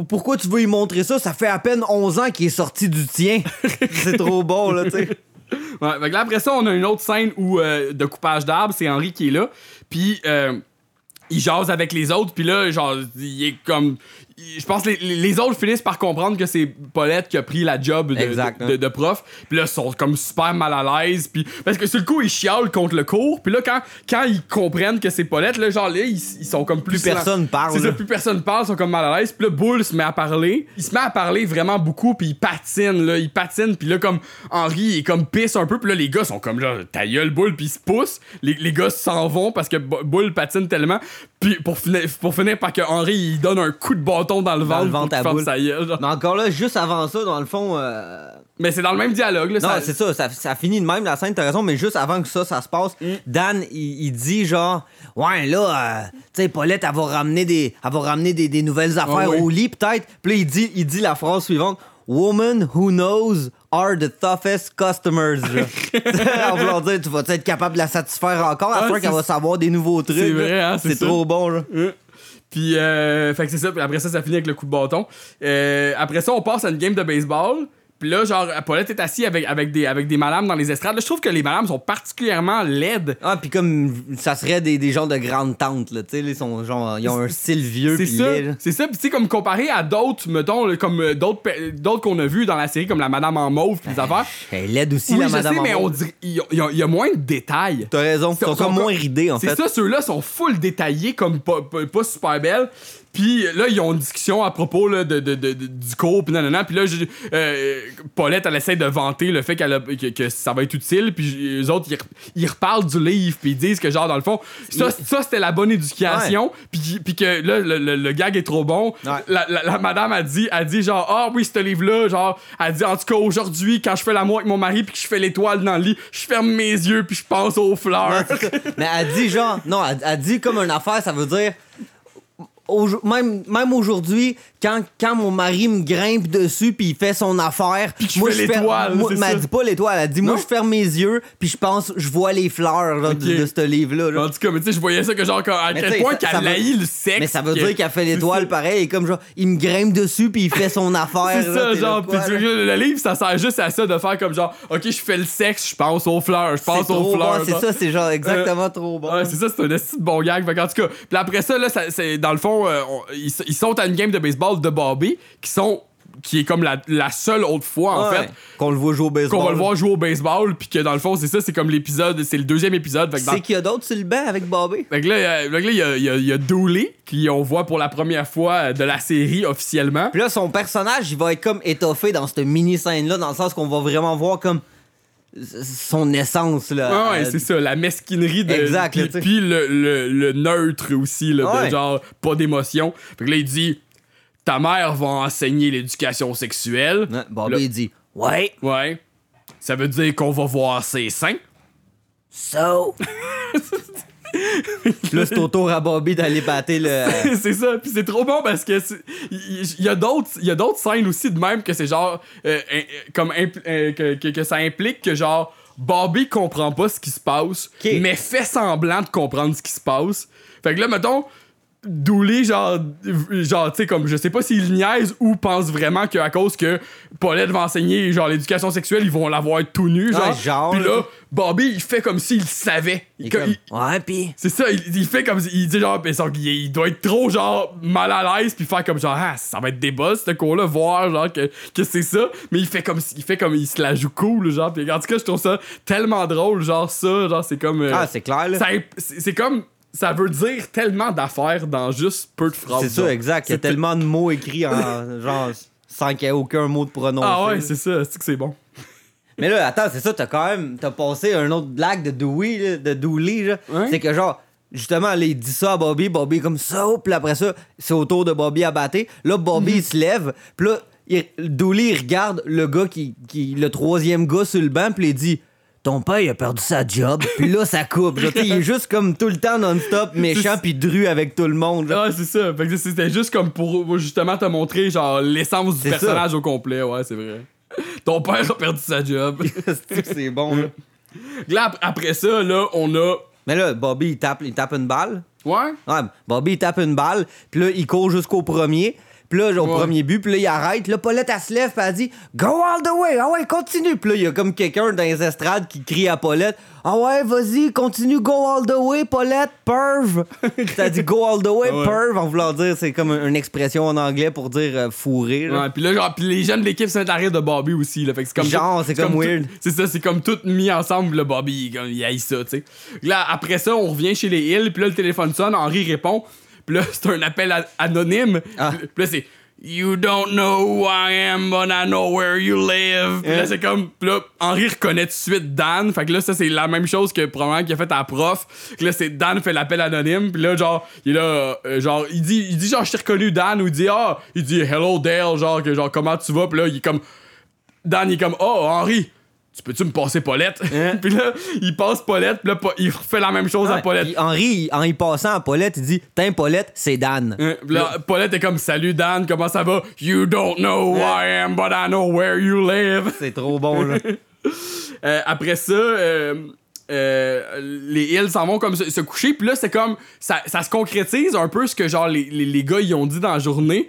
Pourquoi tu veux y montrer ça? Ça fait à peine 11 ans qu'il est sorti du tien. [laughs] c'est trop bon, là, tu sais. [laughs] Ouais, fait que là, après ça, on a une autre scène où, euh, de coupage d'arbres, c'est Henri qui est là. Puis, euh, il jase avec les autres, puis là, genre, il est comme. Je pense que les, les autres finissent par comprendre que c'est Paulette qui a pris la job de, Exact, hein. de- de prof. Puis là, ils sont comme super mal à l'aise. Puis parce que sur le coup, ils chialent contre le cours. Puis là, quand, quand ils comprennent que c'est Paulette, là, genre là, ils, ils sont comme plus. Plus personne parle, C'est ça, plus personne parle, ils sont comme mal à l'aise. Puis là, Bull se met à parler. Il se met à parler vraiment beaucoup, puis il patine, là. Il patine, puis là, comme Henri, il est comme pisse un peu. Puis là, les gars sont comme là, ta gueule, Bull, puis ils se poussent. Les, les gars s'en vont parce que Bu- Bull patine tellement. Puis pour finir, pour finir par que Henri, il donne un coup de bâton dans le ventre, le pour ventre qu'il à ferme Bull. sa gueule, genre. Mais encore là, juste avant ça, dans le fond. euh, Mais c'est dans le même dialogue, là. Non, ça- c'est ça, ça, ça finit de même la scène, t'as raison, mais juste avant que ça, ça se passe, Mm. Dan, il, il dit genre, ouais, là, euh, tu sais, Paulette, elle va ramener des, elle va ramener des, des nouvelles affaires Ah oui. au lit, peut-être. Puis là, il dit, il dit la phrase suivante, Women who knows are the toughest customers. genre. en voulant dire, tu vas être capable de la satisfaire encore? Ah, afin c'est- qu'elle va savoir des nouveaux trucs. c'est là. vrai, hein, c'est c'est ça. trop bon. Là. Euh. Puis, euh, fait que c'est ça. Puis après ça, ça finit avec le coup de bâton. Euh, après ça, on passe à une game de baseball. Puis là, genre, Paulette est assis avec, avec, des, avec des madames dans les estrades. Là, je trouve que les madames sont particulièrement laides. Ah, puis comme ça serait des, des gens de grandes tantes, là, tu sais, ils sont genre, ils ont un style vieux C'est ça. C'est ça. Puis, tu sais, comme comparé à d'autres, mettons, comme euh, d'autres d'autres qu'on a vus dans la série, comme la madame en mauve, puis les affaires. Elle est laide aussi, Oui, la je madame. sais, en mais mauve. on dirait. Il y, a- y y moins de détails. T'as raison, ils sont comme moins ridés, en C'est fait. ça, ceux-là sont full détaillés, comme pas, pas, pas super belles. Puis là, ils ont une discussion à propos là, de, de, de- de- du cours, puis nanana. Puis là, je- euh, Paulette, elle essaie de vanter le fait qu'elle a- que, que ça va être utile. Puis les autres, ils, ils reparlent du livre, puis ils disent que, genre, dans le fond, ça, ça c'était la bonne éducation. Puis, puis que là, le, le- le gag est trop bon. Ouais. La, la- la madame a dit, a dit genre, ah oui, ce livre-là, genre, elle dit, en tout cas, aujourd'hui, quand je fais l'amour avec mon mari, puis que je fais l'étoile dans le lit, je ferme mes yeux, puis je pense aux fleurs. Mais elle dit genre, non, elle, elle dit comme une affaire, ça veut dire. Au- même, même aujourd'hui, quand, quand mon mari me grimpe dessus puis il fait son affaire, Puis que je l'étoile, moi- elle dit pas l'étoile, elle dit moi je ferme mes yeux puis je pense, je vois les fleurs là, de, ce livre-là. là. En tout cas, mais tu sais, je voyais ça que genre, à Mais quel point qu'elle haït le sexe. Mais ça veut que- dire qu'elle fait l'étoile pareil, et comme genre, il me grimpe dessus puis il fait son [laughs] affaire. C'est ça, là, genre, vois, le livre, ça sert juste à ça de faire comme genre, ok, je fais le sexe, je pense aux fleurs, je pense aux fleurs. bon, c'est ça, c'est genre exactement trop bon. Ouais, c'est ça, c'est un bon gag. Qu'en tout cas, puis après ça, là, c'est, dans le fond, euh, on- ils, ils sont à une game de baseball de Bobby, qui sont, qui est comme la, la seule autre fois, en Ouais, fait, Qu'on le voit jouer au baseball. qu'on va le voir jouer au baseball, puis que dans le fond, c'est ça, c'est comme l'épisode, c'est le deuxième épisode. Fait que, dans- C'est qu'il y a d'autres sur le banc avec Bobby. fait que là, euh, fait que là, il y a, il y a- il y a Dooley, qui on voit pour la première fois euh, de la série officiellement. Puis là, son personnage, il va être comme étoffé dans cette mini-scène-là, dans le sens qu'on va vraiment voir comme son essence, là. Ah ouais, Euh, c'est ça, la mesquinerie de. Exact, Puis, là, puis le, le- le neutre aussi, là, de genre, pas d'émotion. Fait que là, il dit Ta mère va enseigner l'éducation sexuelle. Ouais, Bobby, Là- il dit Ouais, Ouais. Ça veut dire qu'on va voir ses seins. so. [laughs] Là, c'est au tour à Bobby d'aller battre le. c'est ça, puis c'est trop bon parce que il y, a d'autres il y a d'autres scènes aussi de même que c'est genre euh, euh, comme euh, que, que- que ça implique que genre Bobby comprend pas ce qui se passe mais fait semblant de comprendre ce qui se passe. Fait que là mettons Dooley, genre, genre tu sais, comme, je sais pas s'il niaise ou pense vraiment qu'à cause que Paulette va enseigner, genre, l'éducation sexuelle, ils vont l'avoir tout nu, genre. Ouais, genre, Puis là. Bobby, il fait comme s'il savait. Il comme, il- Ouais, pis. c'est ça, il, il fait comme. Il dit genre, il, il doit être trop genre mal à l'aise, puis faire comme genre, ah, ça va être des boss, ce cours-là, voir genre que, que c'est ça. Mais il fait comme il fait comme il se la joue cool, genre. Puis en tout cas, je trouve ça tellement drôle, genre ça, genre, c'est comme. euh, Ah, c'est clair, là. c'est comme. Ça veut dire tellement d'affaires dans juste peu de phrases. C'est ça, exact. Il y a tellement de mots écrits en [laughs] genre sans qu'il y ait aucun mot de prononcé. Ah ouais, c'est ça, c'est que c'est bon. Mais là, attends, c'est ça, t'as quand même. T'as passé un autre blague de Dewey, là, de Dooley, là. Ouais. C'est que genre. Justement, là, il dit ça à Bobby, Bobby est comme ça, puis après ça, c'est au tour de Bobby à battre. Là, Bobby, Mhm. il se lève, puis là, il, Dooley, il regarde le gars qui, qui. le troisième gars sur le banc, puis il dit Ton père, il a perdu sa job, puis là, ça coupe. Là, il est juste comme tout le temps non-stop, [laughs] méchant, puis dru avec tout le monde. là. Ah, c'est ça. Fait que c'était juste comme pour justement te montrer genre l'essence du ça. personnage au complet, ouais, c'est vrai. Ton père a perdu sa job. [laughs] C'est bon, là? Là, ap- après ça, là, on a. Mais là, Bobby, il tape, il tape une balle. Ouais? Ouais, Bobby il tape une balle, puis là il court jusqu'au premier. Puis là, au Ouais. premier but, puis là, il arrête. Là, Paulette, elle se lève, puis elle dit Go all the way! Ah ouais, continue! Puis là, il y a comme quelqu'un dans les estrades qui crie à Paulette Ah ouais, vas-y, continue, go all the way, Paulette, perv! [laughs] Ça dit Go all the way, Ah ouais. perv, en voulant dire, c'est comme une expression en anglais pour dire euh, fourré. là. Ouais, puis là, genre, puis les jeunes de l'équipe rire de Bobby aussi, là. Fait que c'est comme. Genre, c'est comme tout- weird. C'est ça, c'est comme tout mis ensemble, le Bobby, il, comme, il haït ça, tu sais. Là, après ça, on revient chez les Hills, puis là, le téléphone sonne, Henri répond, puis là, c'est un appel anonyme. Ah. Puis là, c'est. You don't know who I am, but I know where you live. Puis là, c'est comme. Puis là, Henri reconnaît tout de suite Dan. Fait que là, ça, c'est la même chose que probablement qu'il a fait à la prof. Que là, c'est Dan fait l'appel anonyme. Puis là, genre, il est là. euh, genre, il dit, il dit genre, je t'ai reconnu Dan. Ou il dit, ah, il dit, hello Dale. Genre, que genre, comment tu vas? Puis là, il est comme. Dan, il est comme, oh, Henri. Tu peux-tu me passer Paulette? Hein? [laughs] puis là, il passe Paulette, puis là, il refait la même chose à Ouais, Paulette. puis Henri, en y passant à Paulette, il dit Tiens, Paulette, c'est Dan. Hein, puis là, Paulette est comme Salut Dan, comment ça va? You don't know who I am, but I know where you live. [laughs] C'est trop bon, là. [laughs] Euh, après ça, euh, euh, les Hills s'en vont comme se, se coucher. Puis là, c'est comme. Ça, ça se concrétise un peu ce que genre les, les, les gars ils ont dit dans la journée.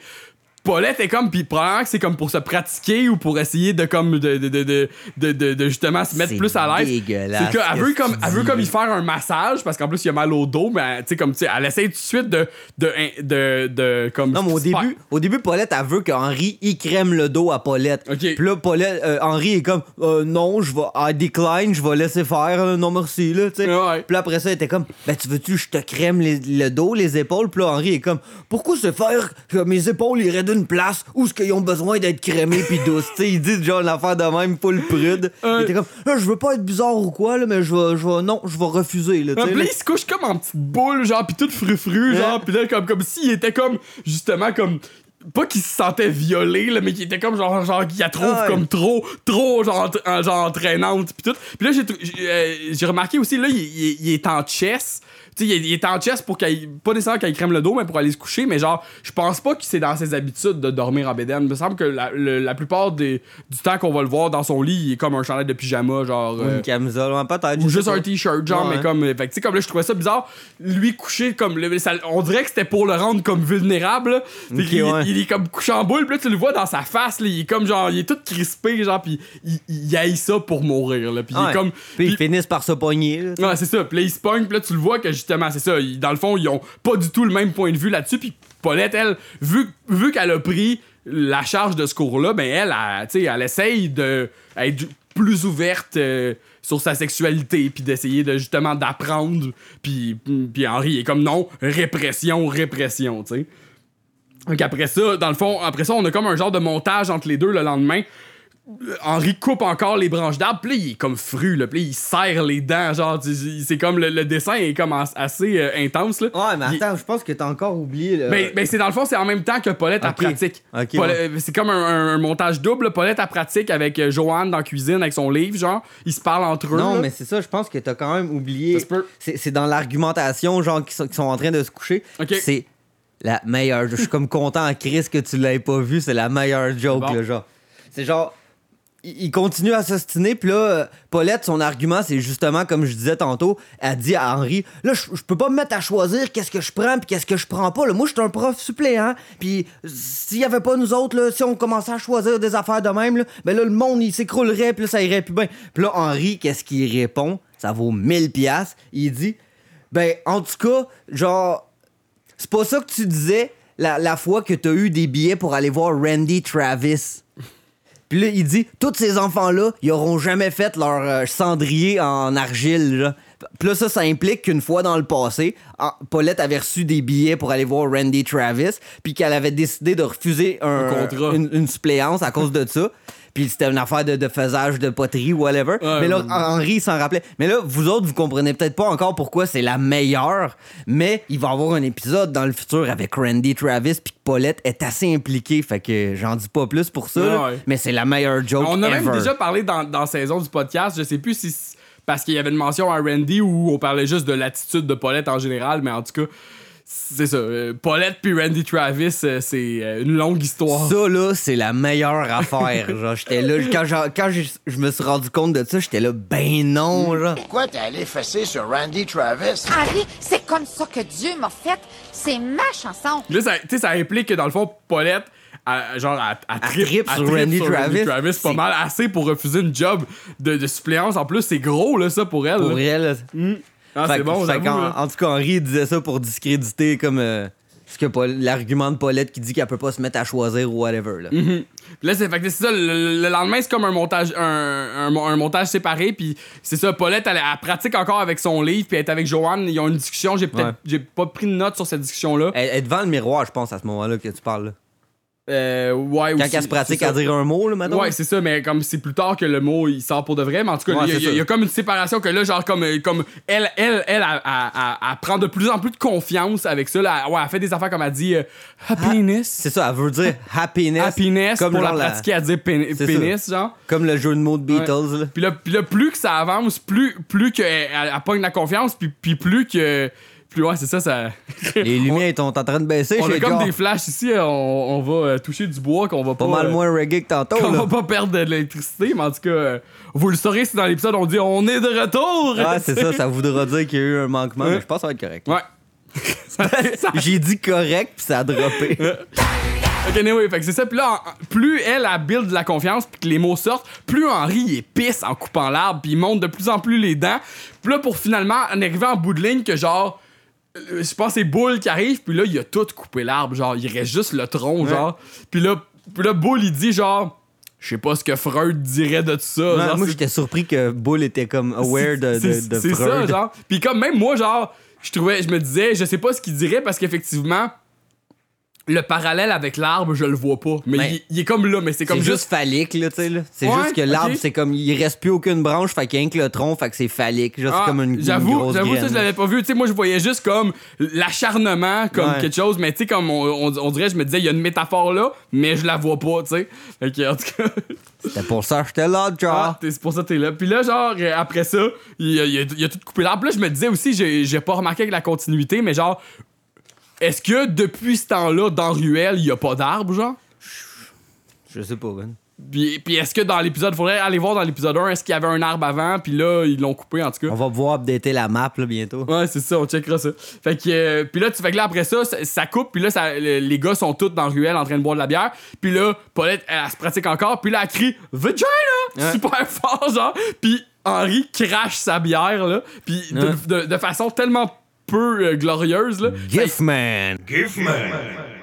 Paulette est comme, puis probablement que c'est comme pour se pratiquer ou pour essayer de comme de, de, de, de, de, de- de justement se mettre C'est plus à l'aise. dégueulasse, C'est qu'elle veut comme, elle veut comme y faire un massage parce qu'en plus il a mal au dos, mais tu sais comme tu sais, elle essaie tout de suite de de de, de, comme Non, mais au début, au début, Paulette, elle veut qu'Henri, il crème le dos à Paulette. Puis là, Paulette, euh, Henri est comme, euh, non, je vais, I decline, je vais laisser faire, non merci, là, tu sais. Ouais. Puis là, après ça, elle était comme, ben, tu veux-tu, que je te crème les- le dos, les épaules? Puis là, Henri est comme, pourquoi se faire que mes épaules iraient d'une place où ce qu'ils ont besoin d'être crémés puis [laughs] douces? tu sais, il dit genre l'affaire de même, full prude. Ouais. Il était comme, Ah, je veux pas être bizarre ou quoi, là, mais je vais, je vais, non, je vais refuser, là, puis là, il se couche comme en petite boule, genre, pis tout frufru, genre, pis là, comme, comme s'il était comme, justement, comme. Pas qu'il se sentait violé, là, mais qu'il était comme genre, genre qu'il la trouve Ah ouais. comme trop, trop, genre, genre entraînante, pis tout. Pis là, j'ai euh, j'ai remarqué aussi, là, il, il- il est en chess. Tu sais, il, est- il est en chess pour qu'il. Pas nécessairement qu'il crème le dos, mais pour aller se coucher, mais genre, je pense pas que c'est dans ses habitudes de dormir en bédaine. Il me semble que la, le- la plupart des, du temps qu'on va le voir dans son lit, il est comme un chandail de pyjama, genre. Ou euh, Une camisole, ouais, peut-être. ou juste un t-shirt genre Ouais. mais comme fait que, tu sais comme là je trouvais ça bizarre lui couché comme le- ça- on dirait que c'était pour le rendre comme vulnérable là. Fait Ok, qu'il- ouais. il, est comme couché en boule puis là tu le vois dans sa face là, il est comme genre il est tout crispé genre puis il, il haït ça pour mourir là puis il est comme Puis ils finissent par se pogner, là. Ouais, c'est ça. Puis là, il se pogne, puis là, tu le vois que justement, c'est ça. dans le fond, ils ont pas du tout le même point de vue là-dessus. Puis Paulette, elle, vu, vu qu'elle a pris la charge de ce cours-là, ben elle, elle, elle essaye de être plus ouverte euh, sur sa sexualité, puis d'essayer de justement d'apprendre. Puis, puis Henri est comme non, répression, répression, tu sais. Donc après ça, dans le fond, après ça, on a comme un genre de montage entre les deux le lendemain. Henri coupe encore les branches d'arbres, puis là, il est comme fru, là, puis là, il serre les dents, genre, c'est comme le, le dessin est comme as- assez euh, intense, là. Ouais, mais Il- attends, je pense que t'as encore oublié. Là. ben, ben, c'est dans le fond, c'est en même temps que Paulette à Ok. pratique. Paulette- C'est comme un, un- un montage double. Paulette à pratique avec euh, Joanne dans la cuisine avec son livre, genre. Ils se parlent entre eux. non, là. mais c'est ça, je pense que t'as quand même oublié. C'est c'est dans l'argumentation, genre, qui sont, qui sont en train de se coucher. C'est la meilleure. Je suis comme content en Chris que tu l'aies pas vu. C'est la meilleure joke, Bon. là, genre. C'est genre. Il continue à s'ostiner, puis là, euh, Paulette, son argument, c'est justement, comme je disais tantôt, elle dit à Henri Là, je je peux pas me mettre à choisir qu'est-ce que je prends, puis qu'est-ce que je prends pas. Là. Moi, je suis un prof suppléant, puis s'il y avait pas nous autres, là, si on commençait à choisir des affaires de même, là, ben là, le monde, il s'écroulerait, puis ça irait plus bien. Puis là, Henri, qu'est-ce qu'il répond? Ça vaut 1000 pièces Il dit Ben, en tout cas, genre, c'est pas ça que tu disais la, la fois que t'as eu des billets pour aller voir Randy Travis. Puis là, il dit, tous ces enfants-là, ils auront jamais fait leur euh, cendrier en argile. Là. Puis là, ça, ça implique qu'une fois dans le passé, en- Paulette avait reçu des billets pour aller voir Randy Travis, puis qu'elle avait décidé de refuser un, Un contrat. Une, une suppléance à cause de ça. Puis c'était une affaire de, de faisage de poterie, whatever. Ouais, mais là, ouais. Henri s'en rappelait. Mais là, vous autres, vous comprenez peut-être pas encore pourquoi c'est la meilleure, mais il va y avoir un épisode dans le futur avec Randy Travis, puis Paulette est assez impliquée, fait que j'en dis pas plus pour ça, là, mais c'est la meilleure joke On a même déjà parlé dans, dans saison du podcast, je sais plus si parce qu'il y avait une mention à Randy ou on parlait juste de l'attitude de Paulette en général, mais en tout cas, c'est ça. euh, Paulette puis Randy Travis, euh, c'est euh, une longue histoire. Ça, là, c'est la meilleure affaire. [laughs] genre, j'étais là, quand, j'ai- quand j'ai- je me suis rendu compte de ça, j'étais là, ben non, genre. Pourquoi t'es allé fesser sur Randy Travis? Harry, c'est comme ça que Dieu m'a fait. C'est ma chanson. Là, ça, tu sais, ça implique que dans le fond, Paulette, elle, genre, elle, elle Elle trippe sur trippe Randy Travis. pas mal assez pour refuser une job de, de suppléance. En plus, c'est gros, là, ça, pour elle. Pour là. elle. Ah, c'est bon, fait. En tout cas, Henri il disait ça pour discréditer comme euh, ce que l'argument de Paulette qui dit qu'elle peut pas se mettre à choisir ou whatever. Là. Là, c'est ça. Le, le lendemain, c'est comme un montage, un, un, un montage séparé. Puis c'est ça. Paulette, elle, elle pratique encore avec son livre. Puis elle est avec Joanne. Ils ont une discussion. J'ai peut-être, Ouais. j'ai pas pris de notes sur cette discussion-là. Elle elle est devant le miroir, je pense, à ce moment-là que tu parles. là. Euh, ouais, Quand elle se pratique à dire un mot, là, maintenant. Ouais, c'est ça, mais comme c'est plus tard que le mot il sort pour de vrai, mais en tout cas, Ouais, il y a- y, y comme une séparation que là, genre, comme, euh, comme elle, elle, elle, elle, prend de plus en plus de confiance avec ça. Là. Ouais, elle fait des affaires comme elle dit euh, happiness. C'est ça, elle veut dire [laughs] happiness. Happiness comme pour la pratiquer à dire pénis, genre. Comme le jeu de mots de Beatles. là. Puis là, puis là, plus que ça avance, plus, plus qu'elle elle, elle pogne la confiance, puis, puis plus que. Plus ouais, c'est ça, ça. [laughs] Les lumières sont en train de baisser on a chez comme des flashs ici, on, on va euh, toucher du bois qu'on va pas. Pas mal euh, moins reggae que tantôt. qu'on va pas perdre de l'électricité, mais en tout cas, euh, vous le saurez si dans l'épisode on dit on est de retour! Ah, c'est ça, ça voudra dire qu'il y a eu un manquement, Ouais. mais je pense que ça va être correct. Ouais. [laughs] J'ai dit correct, puis ça a droppé. [laughs] Ok, anyway, fait que c'est ça. Puis là, plus elle, elle build de la confiance, puis que les mots sortent, plus Henri, il est pisse en coupant l'arbre, puis il monte de plus en plus les dents. Puis là, pour finalement en arriver en bout de ligne, que genre, euh, je pense que c'est Bull qui arrive, puis là, il a tout coupé l'arbre, genre, il reste juste le tronc, genre. Puis là, puis là, Bull, il dit genre, je sais pas ce que Freud dirait de tout ça. Ouais, genre, moi, j'étais surpris que Bull était comme aware de, de, c'est- de C'est ça, Freud. genre. Puis comme même moi, genre, je trouvais, je me disais, je sais pas ce qu'il dirait parce qu'effectivement, le parallèle avec l'arbre, je le vois pas. Mais Ouais. il, il est comme là, mais c'est comme juste juste. phallique, là, tu sais, là. C'est Ouais, juste que l'arbre, c'est comme, il reste plus aucune branche, fait qu'il y a que le tronc, fait que c'est phallique. Genre, Ah, comme une, j'avoue, j'avoue, ça, je l'avais pas vu. Tu sais, moi, je voyais juste comme l'acharnement, comme Ouais. quelque chose, mais tu sais, comme on, on- on dirait, je me disais, il y a une métaphore là, mais je la vois pas, tu sais. Fait que, en tout cas. C'était pour ça que j'étais là, [laughs] genre. Ah, c'est pour ça que t'es là. Puis là, genre, après ça, il a, il a- il a tout coupé l'arbre. Là, je me disais aussi, j'ai j'ai pas remarqué avec la continuité, mais genre, est-ce que depuis ce temps-là, dans Ruelle, il y a pas d'arbre, genre? Je sais pas, man. Puis, puis est-ce que dans l'épisode, faudrait aller voir dans l'épisode 1, est-ce qu'il y avait un arbre avant, puis là, ils l'ont coupé, en tout cas? On va pouvoir updater la map, là, bientôt. Ouais, c'est ça, on checkera ça. Fait que, euh, puis là, tu fais que là, après ça, ça, ça coupe, puis là, ça- le- les gars sont tous dans Ruelle en train de boire de la bière. Puis là, Paulette, elle, elle se pratique encore, puis là, elle crie Vagina! Ouais. Super fort, genre. Puis Henri crache sa bière, là. Puis de, Ouais. de- de façon tellement peu euh, glorieuse, là. Gifman!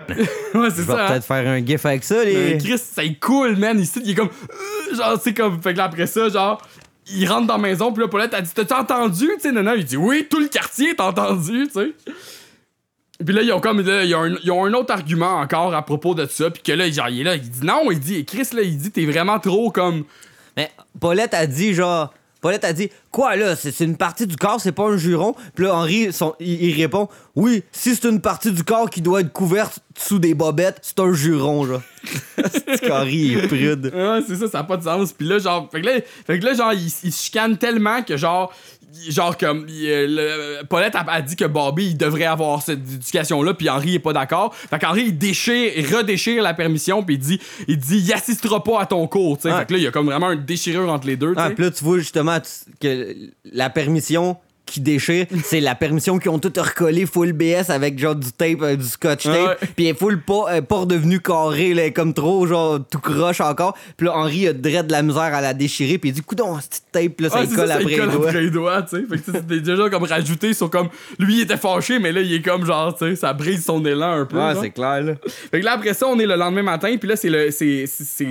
[laughs] Ouais, c'est Je vais ça. hein. peut-être faire un gif avec ça, les. Euh, Chris, ça est cool, man. Ici, il est comme. euh, genre, c'est comme. Fait que là, après ça, genre. Il rentre dans la maison, puis là, Paulette a dit T'as-tu entendu? Tu sais, Nana, il dit Oui, tout le quartier t'a entendu, tu sais. Puis là, ils ont comme. là, ils, ont un, ils ont un autre argument encore à propos de ça, puis que là, genre, il est là, il dit Non, il dit Chris, là, il dit T'es vraiment trop comme. Mais Paulette a dit, genre. Paulette a dit, quoi là, c'est une partie du corps, c'est pas un juron? Puis là, Henri, il, répond, oui, si c'est une partie du corps qui doit être couverte sous des bobettes, c'est un juron, genre. [laughs] c'est qu'Henri est prude. Ouais, c'est ça, ça n'a pas de sens. Puis là, genre, fait que là, fait que là, genre, il, il se chicane tellement que, genre, genre, comme, euh, le- Paulette a, a dit que Bobby, il devrait avoir cette éducation-là, puis Henri est pas d'accord. Fait qu'Henri, il déchire, il redéchire la permission, puis il dit, il dit, il assistera pas à ton cours, tu sais. Fait que là, il y a comme vraiment une déchirure entre les deux, Ah, puis là, tu vois justement que la permission qui déchire, [laughs] c'est la permission qu'ils ont tout recollé full BS avec genre du tape, euh, du scotch tape, puis elle est full pas, est pas redevenue carrée, là, comme trop, genre tout croche encore. Puis là, Henri a dread de la misère à la déchirer, puis il dit, coudon, cette tape, là, ça Ouais, lui colle ça, ça après lui les colle après les doigts, tu sais. Fait que ça, c'était déjà comme rajouté sur comme. Lui, il était fâché, mais là, il est comme genre, tu sais, ça brise son élan un peu. Ouais, c'est clair, là. Fait que là, après ça, on est le lendemain matin, puis là, c'est le c'est,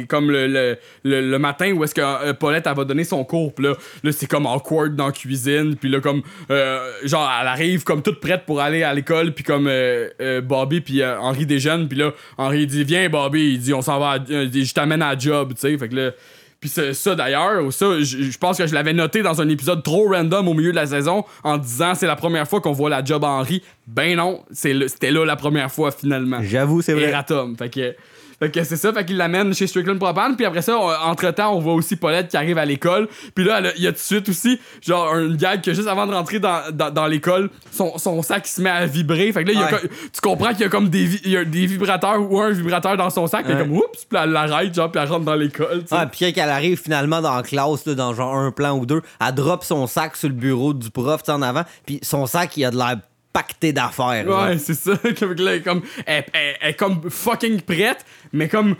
comme le, le, le, le matin où est-ce que euh, Paulette, elle va donner son cours, puis là, là c'est comme awkward dans la cuisine, puis là, comme, euh, genre, elle arrive comme toute prête pour aller à l'école, puis comme euh, euh, Bobby, puis euh, Henri déjeune, puis là, Henri dit, viens, Bobby, il dit, on s'en va, à- euh, je t'amène à la job, tu sais, fait que là... Puis ça d'ailleurs, ça, je pense que je l'avais noté dans un épisode trop random au milieu de la saison en disant c'est la première fois qu'on voit la job à Henri. Ben non, c'est le- c'était là la première fois finalement. J'avoue, c'est vrai. Eratom. Fait que, fait que c'est ça, fait qu'il l'amène chez Strickland Propane, puis après ça, entre temps, on voit aussi Paulette qui arrive à l'école, puis là, elle a- il y a tout de suite aussi, genre, une gag que juste avant de rentrer dans, dans, dans l'école, son, son sac il se met à vibrer, fait que là, il y a Ouais. co- tu comprends qu'il y a comme des, vi- il y a des vibrateurs ou un vibrateur dans son sac, puis elle est Ouais. comme, oups, puis elle l'arrête, genre, puis elle rentre dans l'école, tu sais. Ah, puis quand elle arrive finalement dans la classe, là, dans genre un plan ou deux, elle drop son sac sur le bureau du prof, tu sais, en avant, puis son sac, il a de l'air pacté d'affaires. là. Ouais, c'est ça. [laughs] Que là, elle est comme, elle, elle- elle est comme fucking prête, mais comme.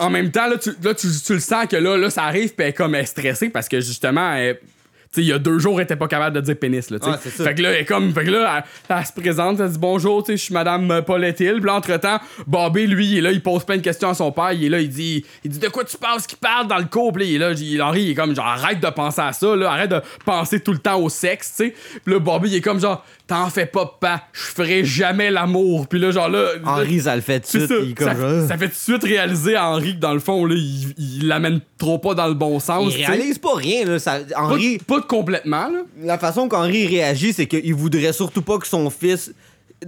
En même temps, là, tu, là, tu, tu le sens que là, là, ça arrive, puis elle comme elle est stressée parce que justement, il y a deux jours, elle était pas capable de dire pénis, là. Fait que là, elle est comme, fait que là, elle, elle se présente, elle dit bonjour, je suis Madame Paulette Hill. Puis là, entre-temps, Bobby, lui, il est là, il pose plein de questions à son père. Il est là, il dit, il dit de quoi tu penses qu'il parle dans le couple? Là, il est là, il- Henri, il est comme, genre, arrête de penser à ça, là, arrête de penser tout le temps au sexe, sais. Puis là, Bobby, il est comme, genre, t'en fais pas, pas, je ferai jamais l'amour. Puis là, genre, là. Henri, ça le fait tout de suite. ça. comme ça, fait tout de suite réaliser à Henri que dans le fond, là, il, l'amène trop pas dans le bon sens. il réalise pas rien. Là, ça, Pas, Henri, pas complètement, là. la façon qu'Henri réagit, c'est qu'il voudrait surtout pas que son fils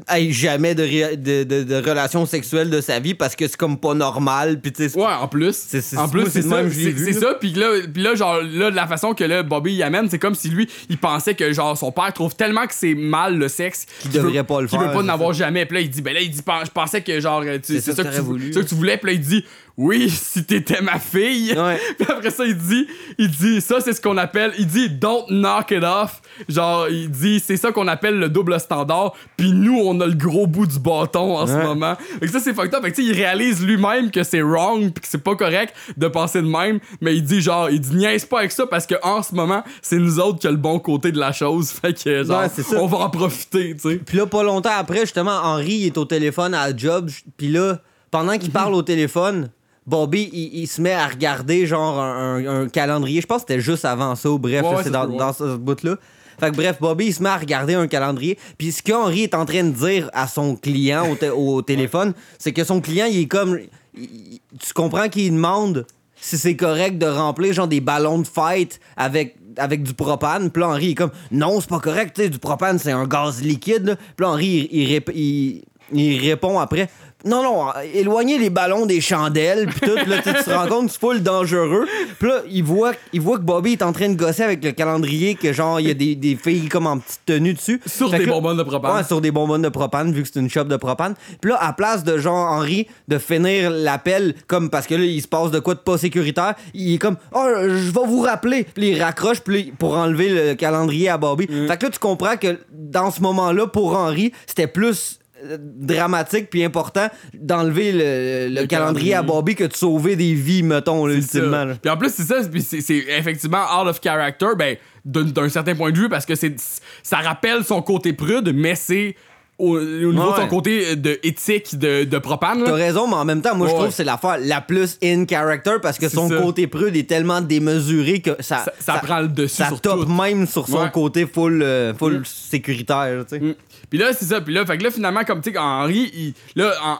ait jamais de, ré- de, de, de relation sexuelle de sa vie parce que c'est comme pas normal. Puis tu sais, Ouais, en plus. C'est- en plus, c'est ça. C'est ça. Puis là, puis là, genre, là, de la façon que là, Bobby y amène, c'est comme si lui, il pensait que, genre, son père trouve tellement que c'est mal le sexe qu'il devrait veut- pas le qu'il faire, veut pas en avoir jamais. Puis là, il dit, ben là, il dit, je pensais que, genre, C'est ça ça, que tu, voulu. ça que tu voulais. Puis là, il dit, oui, si t'étais ma fille. Ouais. [laughs] Puis après ça, il dit, il dit, ça, c'est ce qu'on appelle, il dit, don't knock it off. Genre, il dit, c'est ça qu'on appelle le double standard. Puis nous, on a le gros bout du bâton en ce moment. Fait que ça, c'est fucked up. Fait que, tu sais, il réalise lui-même que c'est wrong puis que c'est pas correct de penser de même. Mais il dit, genre, il dit, niaise pas avec ça parce que en ce moment, c'est nous autres qui a le bon côté de la chose. [laughs] Fait que, genre, Ouais, on va en profiter, tu sais. Puis là, pas longtemps après, justement, Henri il est au téléphone à la job. Puis là, pendant qu'il parle au téléphone, Bobby, il, il se met à regarder genre un, un- un calendrier. Je pense que c'était juste avant ça, ou bref, Ouais, là, ouais, c'est dans, ce bout-là. Fait que bref, Bobby, il se met à regarder un calendrier. Puis ce qu'Henri est en train de dire à son client au, té- au téléphone, c'est que son client, il est comme. il- tu comprends qu'il demande si c'est correct de remplir genre des ballons de fête avec avec du propane. Puis là, Henri est comme non, c'est pas correct, tu sais, du propane, c'est un gaz liquide. là. Puis là, Henri, il, il rép- il- il répond après non, non, éloignez les ballons des chandelles, puis tout, là, tu te rends compte c'est full dangereux. Puis là, il voit, il voit que Bobby est en train de gosser avec le calendrier, que genre, il y a des, des filles comme en petite tenue dessus. Sur Fait des que bonbonnes de propane. Ouais, sur des bonbonnes de propane, vu que c'est une shop de propane. Puis là, à place de genre Henri de finir l'appel, comme parce que là, il se passe de quoi de pas sécuritaire, il est comme Oh, je vais vous rappeler. Puis il raccroche puis pour enlever le calendrier à Bobby. Mm. Fait que là, tu comprends que dans ce moment-là, pour Henri, c'était plus dramatique puis important d'enlever le, le Le calendrier à. Bobby que de sauver des vies, mettons, là, ultimement. là. Puis en plus, c'est ça, c'est effectivement out of character, ben, d'un d'un certain point de vue, parce que c'est ça rappelle son côté prude, mais c'est au, au niveau de son côté de éthique de, de propane. T'as Là. raison, mais en même temps, moi, je trouve que c'est l'affaire la plus in character parce que C'est son ça. côté prude est tellement démesuré que ça, Ça, ça prend le dessus ça sur top tout. même sur son côté full, euh, full Mm. sécuritaire, tu sais. Mm. Puis là, c'est ça. Puis là, fait que là, finalement, comme tu sais, Henri, il, là, en-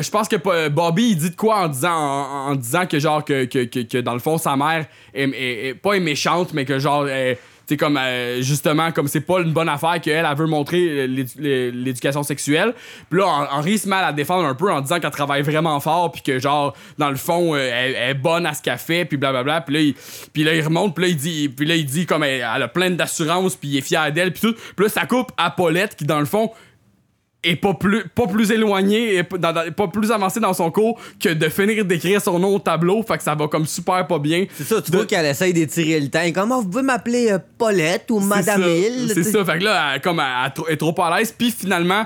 je pense que Bobby, il dit de quoi en disant, en, en disant que, genre, que, que, que, que dans le fond, sa mère est, est- est- pas est méchante, mais que, genre, elle- sais, comme, euh, justement, comme c'est pas une bonne affaire qu'elle, elle veut montrer l'é- l'éducation sexuelle. Puis là, Hen- Henri se met à la défendre un peu en disant qu'elle travaille vraiment fort, puis que, genre, dans le fond, euh, elle, est bonne à ce qu'elle fait, puis blablabla. Puis là, il, puis là, il remonte, puis là, il dit, puis là, il dit comme elle, elle a plein d'assurance, puis il est fier d'elle, puis tout. Puis là, ça coupe à Paulette, qui, dans le fond, est pas plus, pas plus éloigné, et pas, dans- dans- pas plus avancé dans son cours que de finir d'écrire son nom au tableau. Fait que ça va comme super pas bien. C'est ça, tu De- vois qu'elle essaye d'étirer le temps. Elle est comme, Ah, vous pouvez m'appeler euh, Paulette ou Madame Hill. C'est ça. Fait que là, elle, comme elle, elle tro- elle est trop à l'aise. Puis finalement,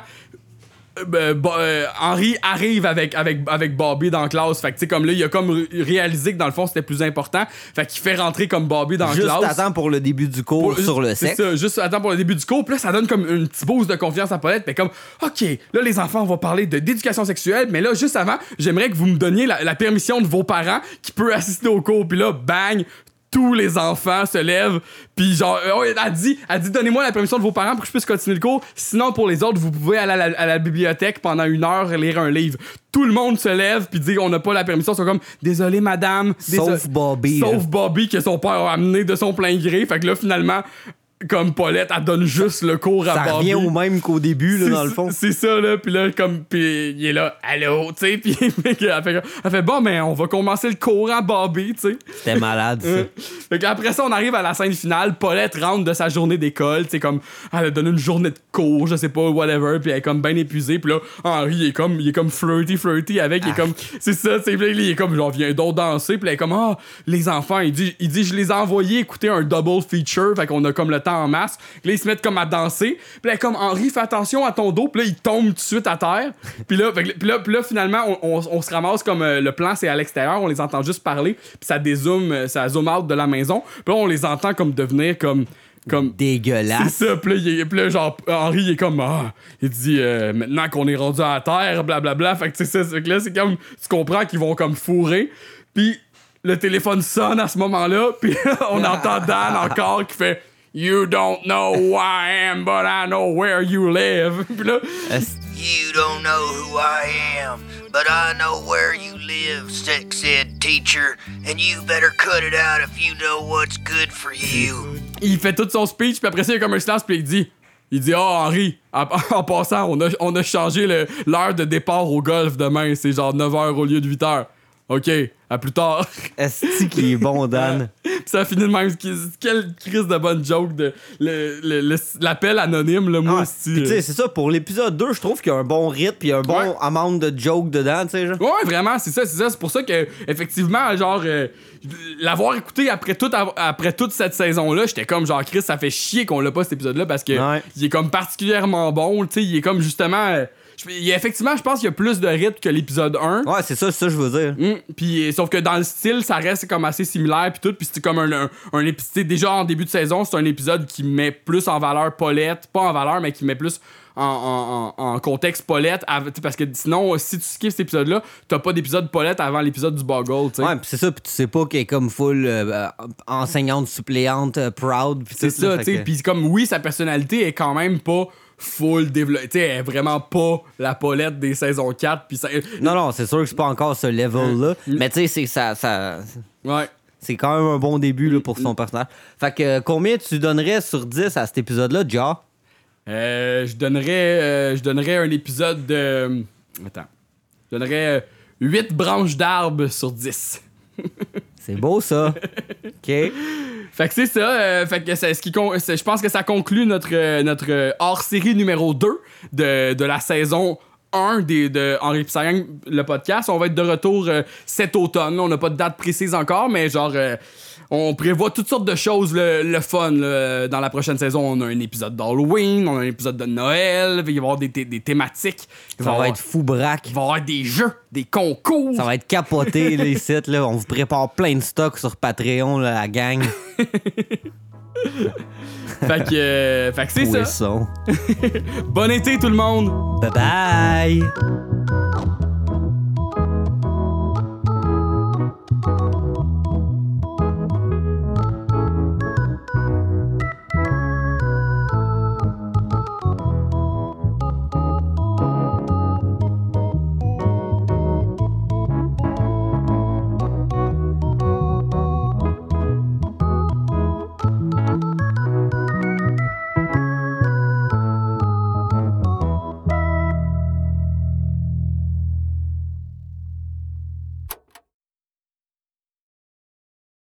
euh, ben, euh, Henri arrive avec, avec, avec Bobby dans la classe. Fait que tu sais, comme là, il a comme ré- réalisé que dans le fond, c'était plus important. Fait qu'il fait rentrer comme Bobby dans la Juste classe. attends pour le début du cours Pour- sur le sexe. ça, juste attends pour le début du cours. Puis là, ça donne comme une petite boost de confiance à Paulette. Mais comme, OK, là, les enfants, on va parler de- d'éducation sexuelle. Mais là, juste avant, j'aimerais que vous me donniez la, la permission de vos parents qui peut assister au cours. Puis là, bang, tous les enfants se lèvent. Puis genre, euh, elle dit, elle dit donnez-moi la permission de vos parents pour que je puisse continuer le cours. Sinon, pour les autres, vous pouvez aller à la, à la bibliothèque pendant une heure et lire un livre. Tout le monde se lève puis dit on n'a pas la permission. Ils sont comme désolé madame. Sauf Bobby. Sauf Bobby que son père a amené de son plein gré. Fait que là, finalement, comme Paulette, elle donne juste le cours à Ça revient au même qu'au début, là, C'est dans le fond. C'est ça, là. Puis là, comme, puis il est là, allô, tu sais. [laughs] Puis elle fait, elle fait, bon, mais on va commencer le cours à Bobby, tu sais. C'était malade, ça. Fait qu'après ça, on arrive à la scène finale. Paulette rentre de sa journée d'école. Tu sais, comme, elle a donné une journée de cours, je sais pas, whatever. Puis elle est comme bien épuisée. Puis là, Henri, il est comme, il est comme flirty, flirty avec. Il est comme, c'est ça, là, il est comme, genre, viens donc danser. Puis elle est comme, ah, les enfants. Il dit, il dit, je les ai envoyés écouter un double feature. Fait qu'on a comme le temps en masse. Puis là, ils se mettent comme à danser. Puis là, comme Henri, fais attention à ton dos. Puis là, il tombe tout de suite à terre. [laughs] Puis là, puis là, puis là, finalement, on, on- on se ramasse comme euh, le plan, c'est à l'extérieur. On les entend juste parler. Puis ça dézoome, euh, ça zoom out de la maison. Puis là, on les entend comme devenir comme. comme c'est Dégueulasse. ça, puis là, genre, Henri, il est comme, ah, il dit, euh, maintenant qu'on est rendu à la terre, blablabla. Fait que, tu sais, ça, fait que là, c'est comme, tu comprends qu'ils vont comme fourrer. Puis le téléphone sonne à ce moment-là, puis [laughs] on entend Dan [laughs] encore qui fait, You don't know who I am, but I know where you live. [laughs] Puis là, Est- You don't know who I am, but I know where you live, sex ed teacher, and you better cut it out if you know what's good for you. il fait tout son speech, puis après ça, il y a comme un silence, puis il dit, il dit, oh, Henri, en, [laughs] en passant, on a, on a changé le- l'heure de départ au golf demain, c'est genre 9h au lieu de 8h. OK, à plus tard. Est-ce qui est bon, Dan? Puis [laughs] ça finit de même. Quelle crise de bonne joke de l'appel anonyme, là, moi Ah, tu sais, c'est ça, pour l'épisode 2, je trouve qu'il y a un bon rythme puis un bon Ouais. amount de jokes dedans, tu sais. Ouais, vraiment, c'est ça, c'est ça. C'est pour ça que, effectivement, genre, euh, l'avoir écouté après, tout, après toute cette saison-là, j'étais comme, genre, Chris, ça fait chier qu'on l'a pas cet épisode-là parce que Ouais. il est comme particulièrement bon, tu sais, il est comme justement. euh, il y a, effectivement, je pense qu'il y a plus de rythme que l'épisode 1. Ouais, c'est ça, c'est ça que je veux dire. Mm, puis sauf que dans le style ça reste comme assez similaire puis tout puis c'est comme un, un, un épisode déjà en début de saison c'est un épisode qui met plus en valeur Paulette pas en valeur mais qui met plus en, en, en- en contexte Paulette parce que sinon si tu skips cet épisode là t'as pas d'épisode Paulette avant l'épisode du Boggle Ouais, pis c'est ça, pis tu sais pas qu'elle est comme full euh, enseignante suppléante, euh, proud, pis c'est ça tu sais puis comme oui sa personnalité est quand même pas full développée tu sais elle est vraiment pas la Paulette des saisons 4 puis ça Non, non, c'est sûr que c'est pas encore ce level-là, mais tu sais, c'est ça, ça, ouais. c'est quand même un bon début là, pour son personnage. Fait que euh, combien tu donnerais sur 10 à cet épisode-là, Ja? Euh, je donnerais euh, je donnerais un épisode de attends. Je donnerais 8 branches d'arbres sur 10 [laughs] C'est beau, ça. [laughs] OK. fait que c'est ça euh, fait que c'est ce qui con- c'est- je pense que ça conclut notre euh, notre euh, hors-série numéro 2 de, de la saison 1 des, de Henri Pissarang, le podcast. On va être de retour euh, cet automne. On n'a pas de date précise encore, mais genre, euh, on prévoit toutes sortes de choses, le, le fun. là. Dans la prochaine saison, on a un épisode d'Halloween, on a un épisode de Noël, il va y avoir des, thé- des thématiques. Il Ça va être fou braque. il va y avoir des jeux, des concours. Ça va être capoté, [laughs] les sites. Là. On vous prépare plein de stocks sur Patreon, là, la gang. [laughs] Fait que, euh, fait que c'est ça. [laughs] Bon été tout le monde! Bye bye!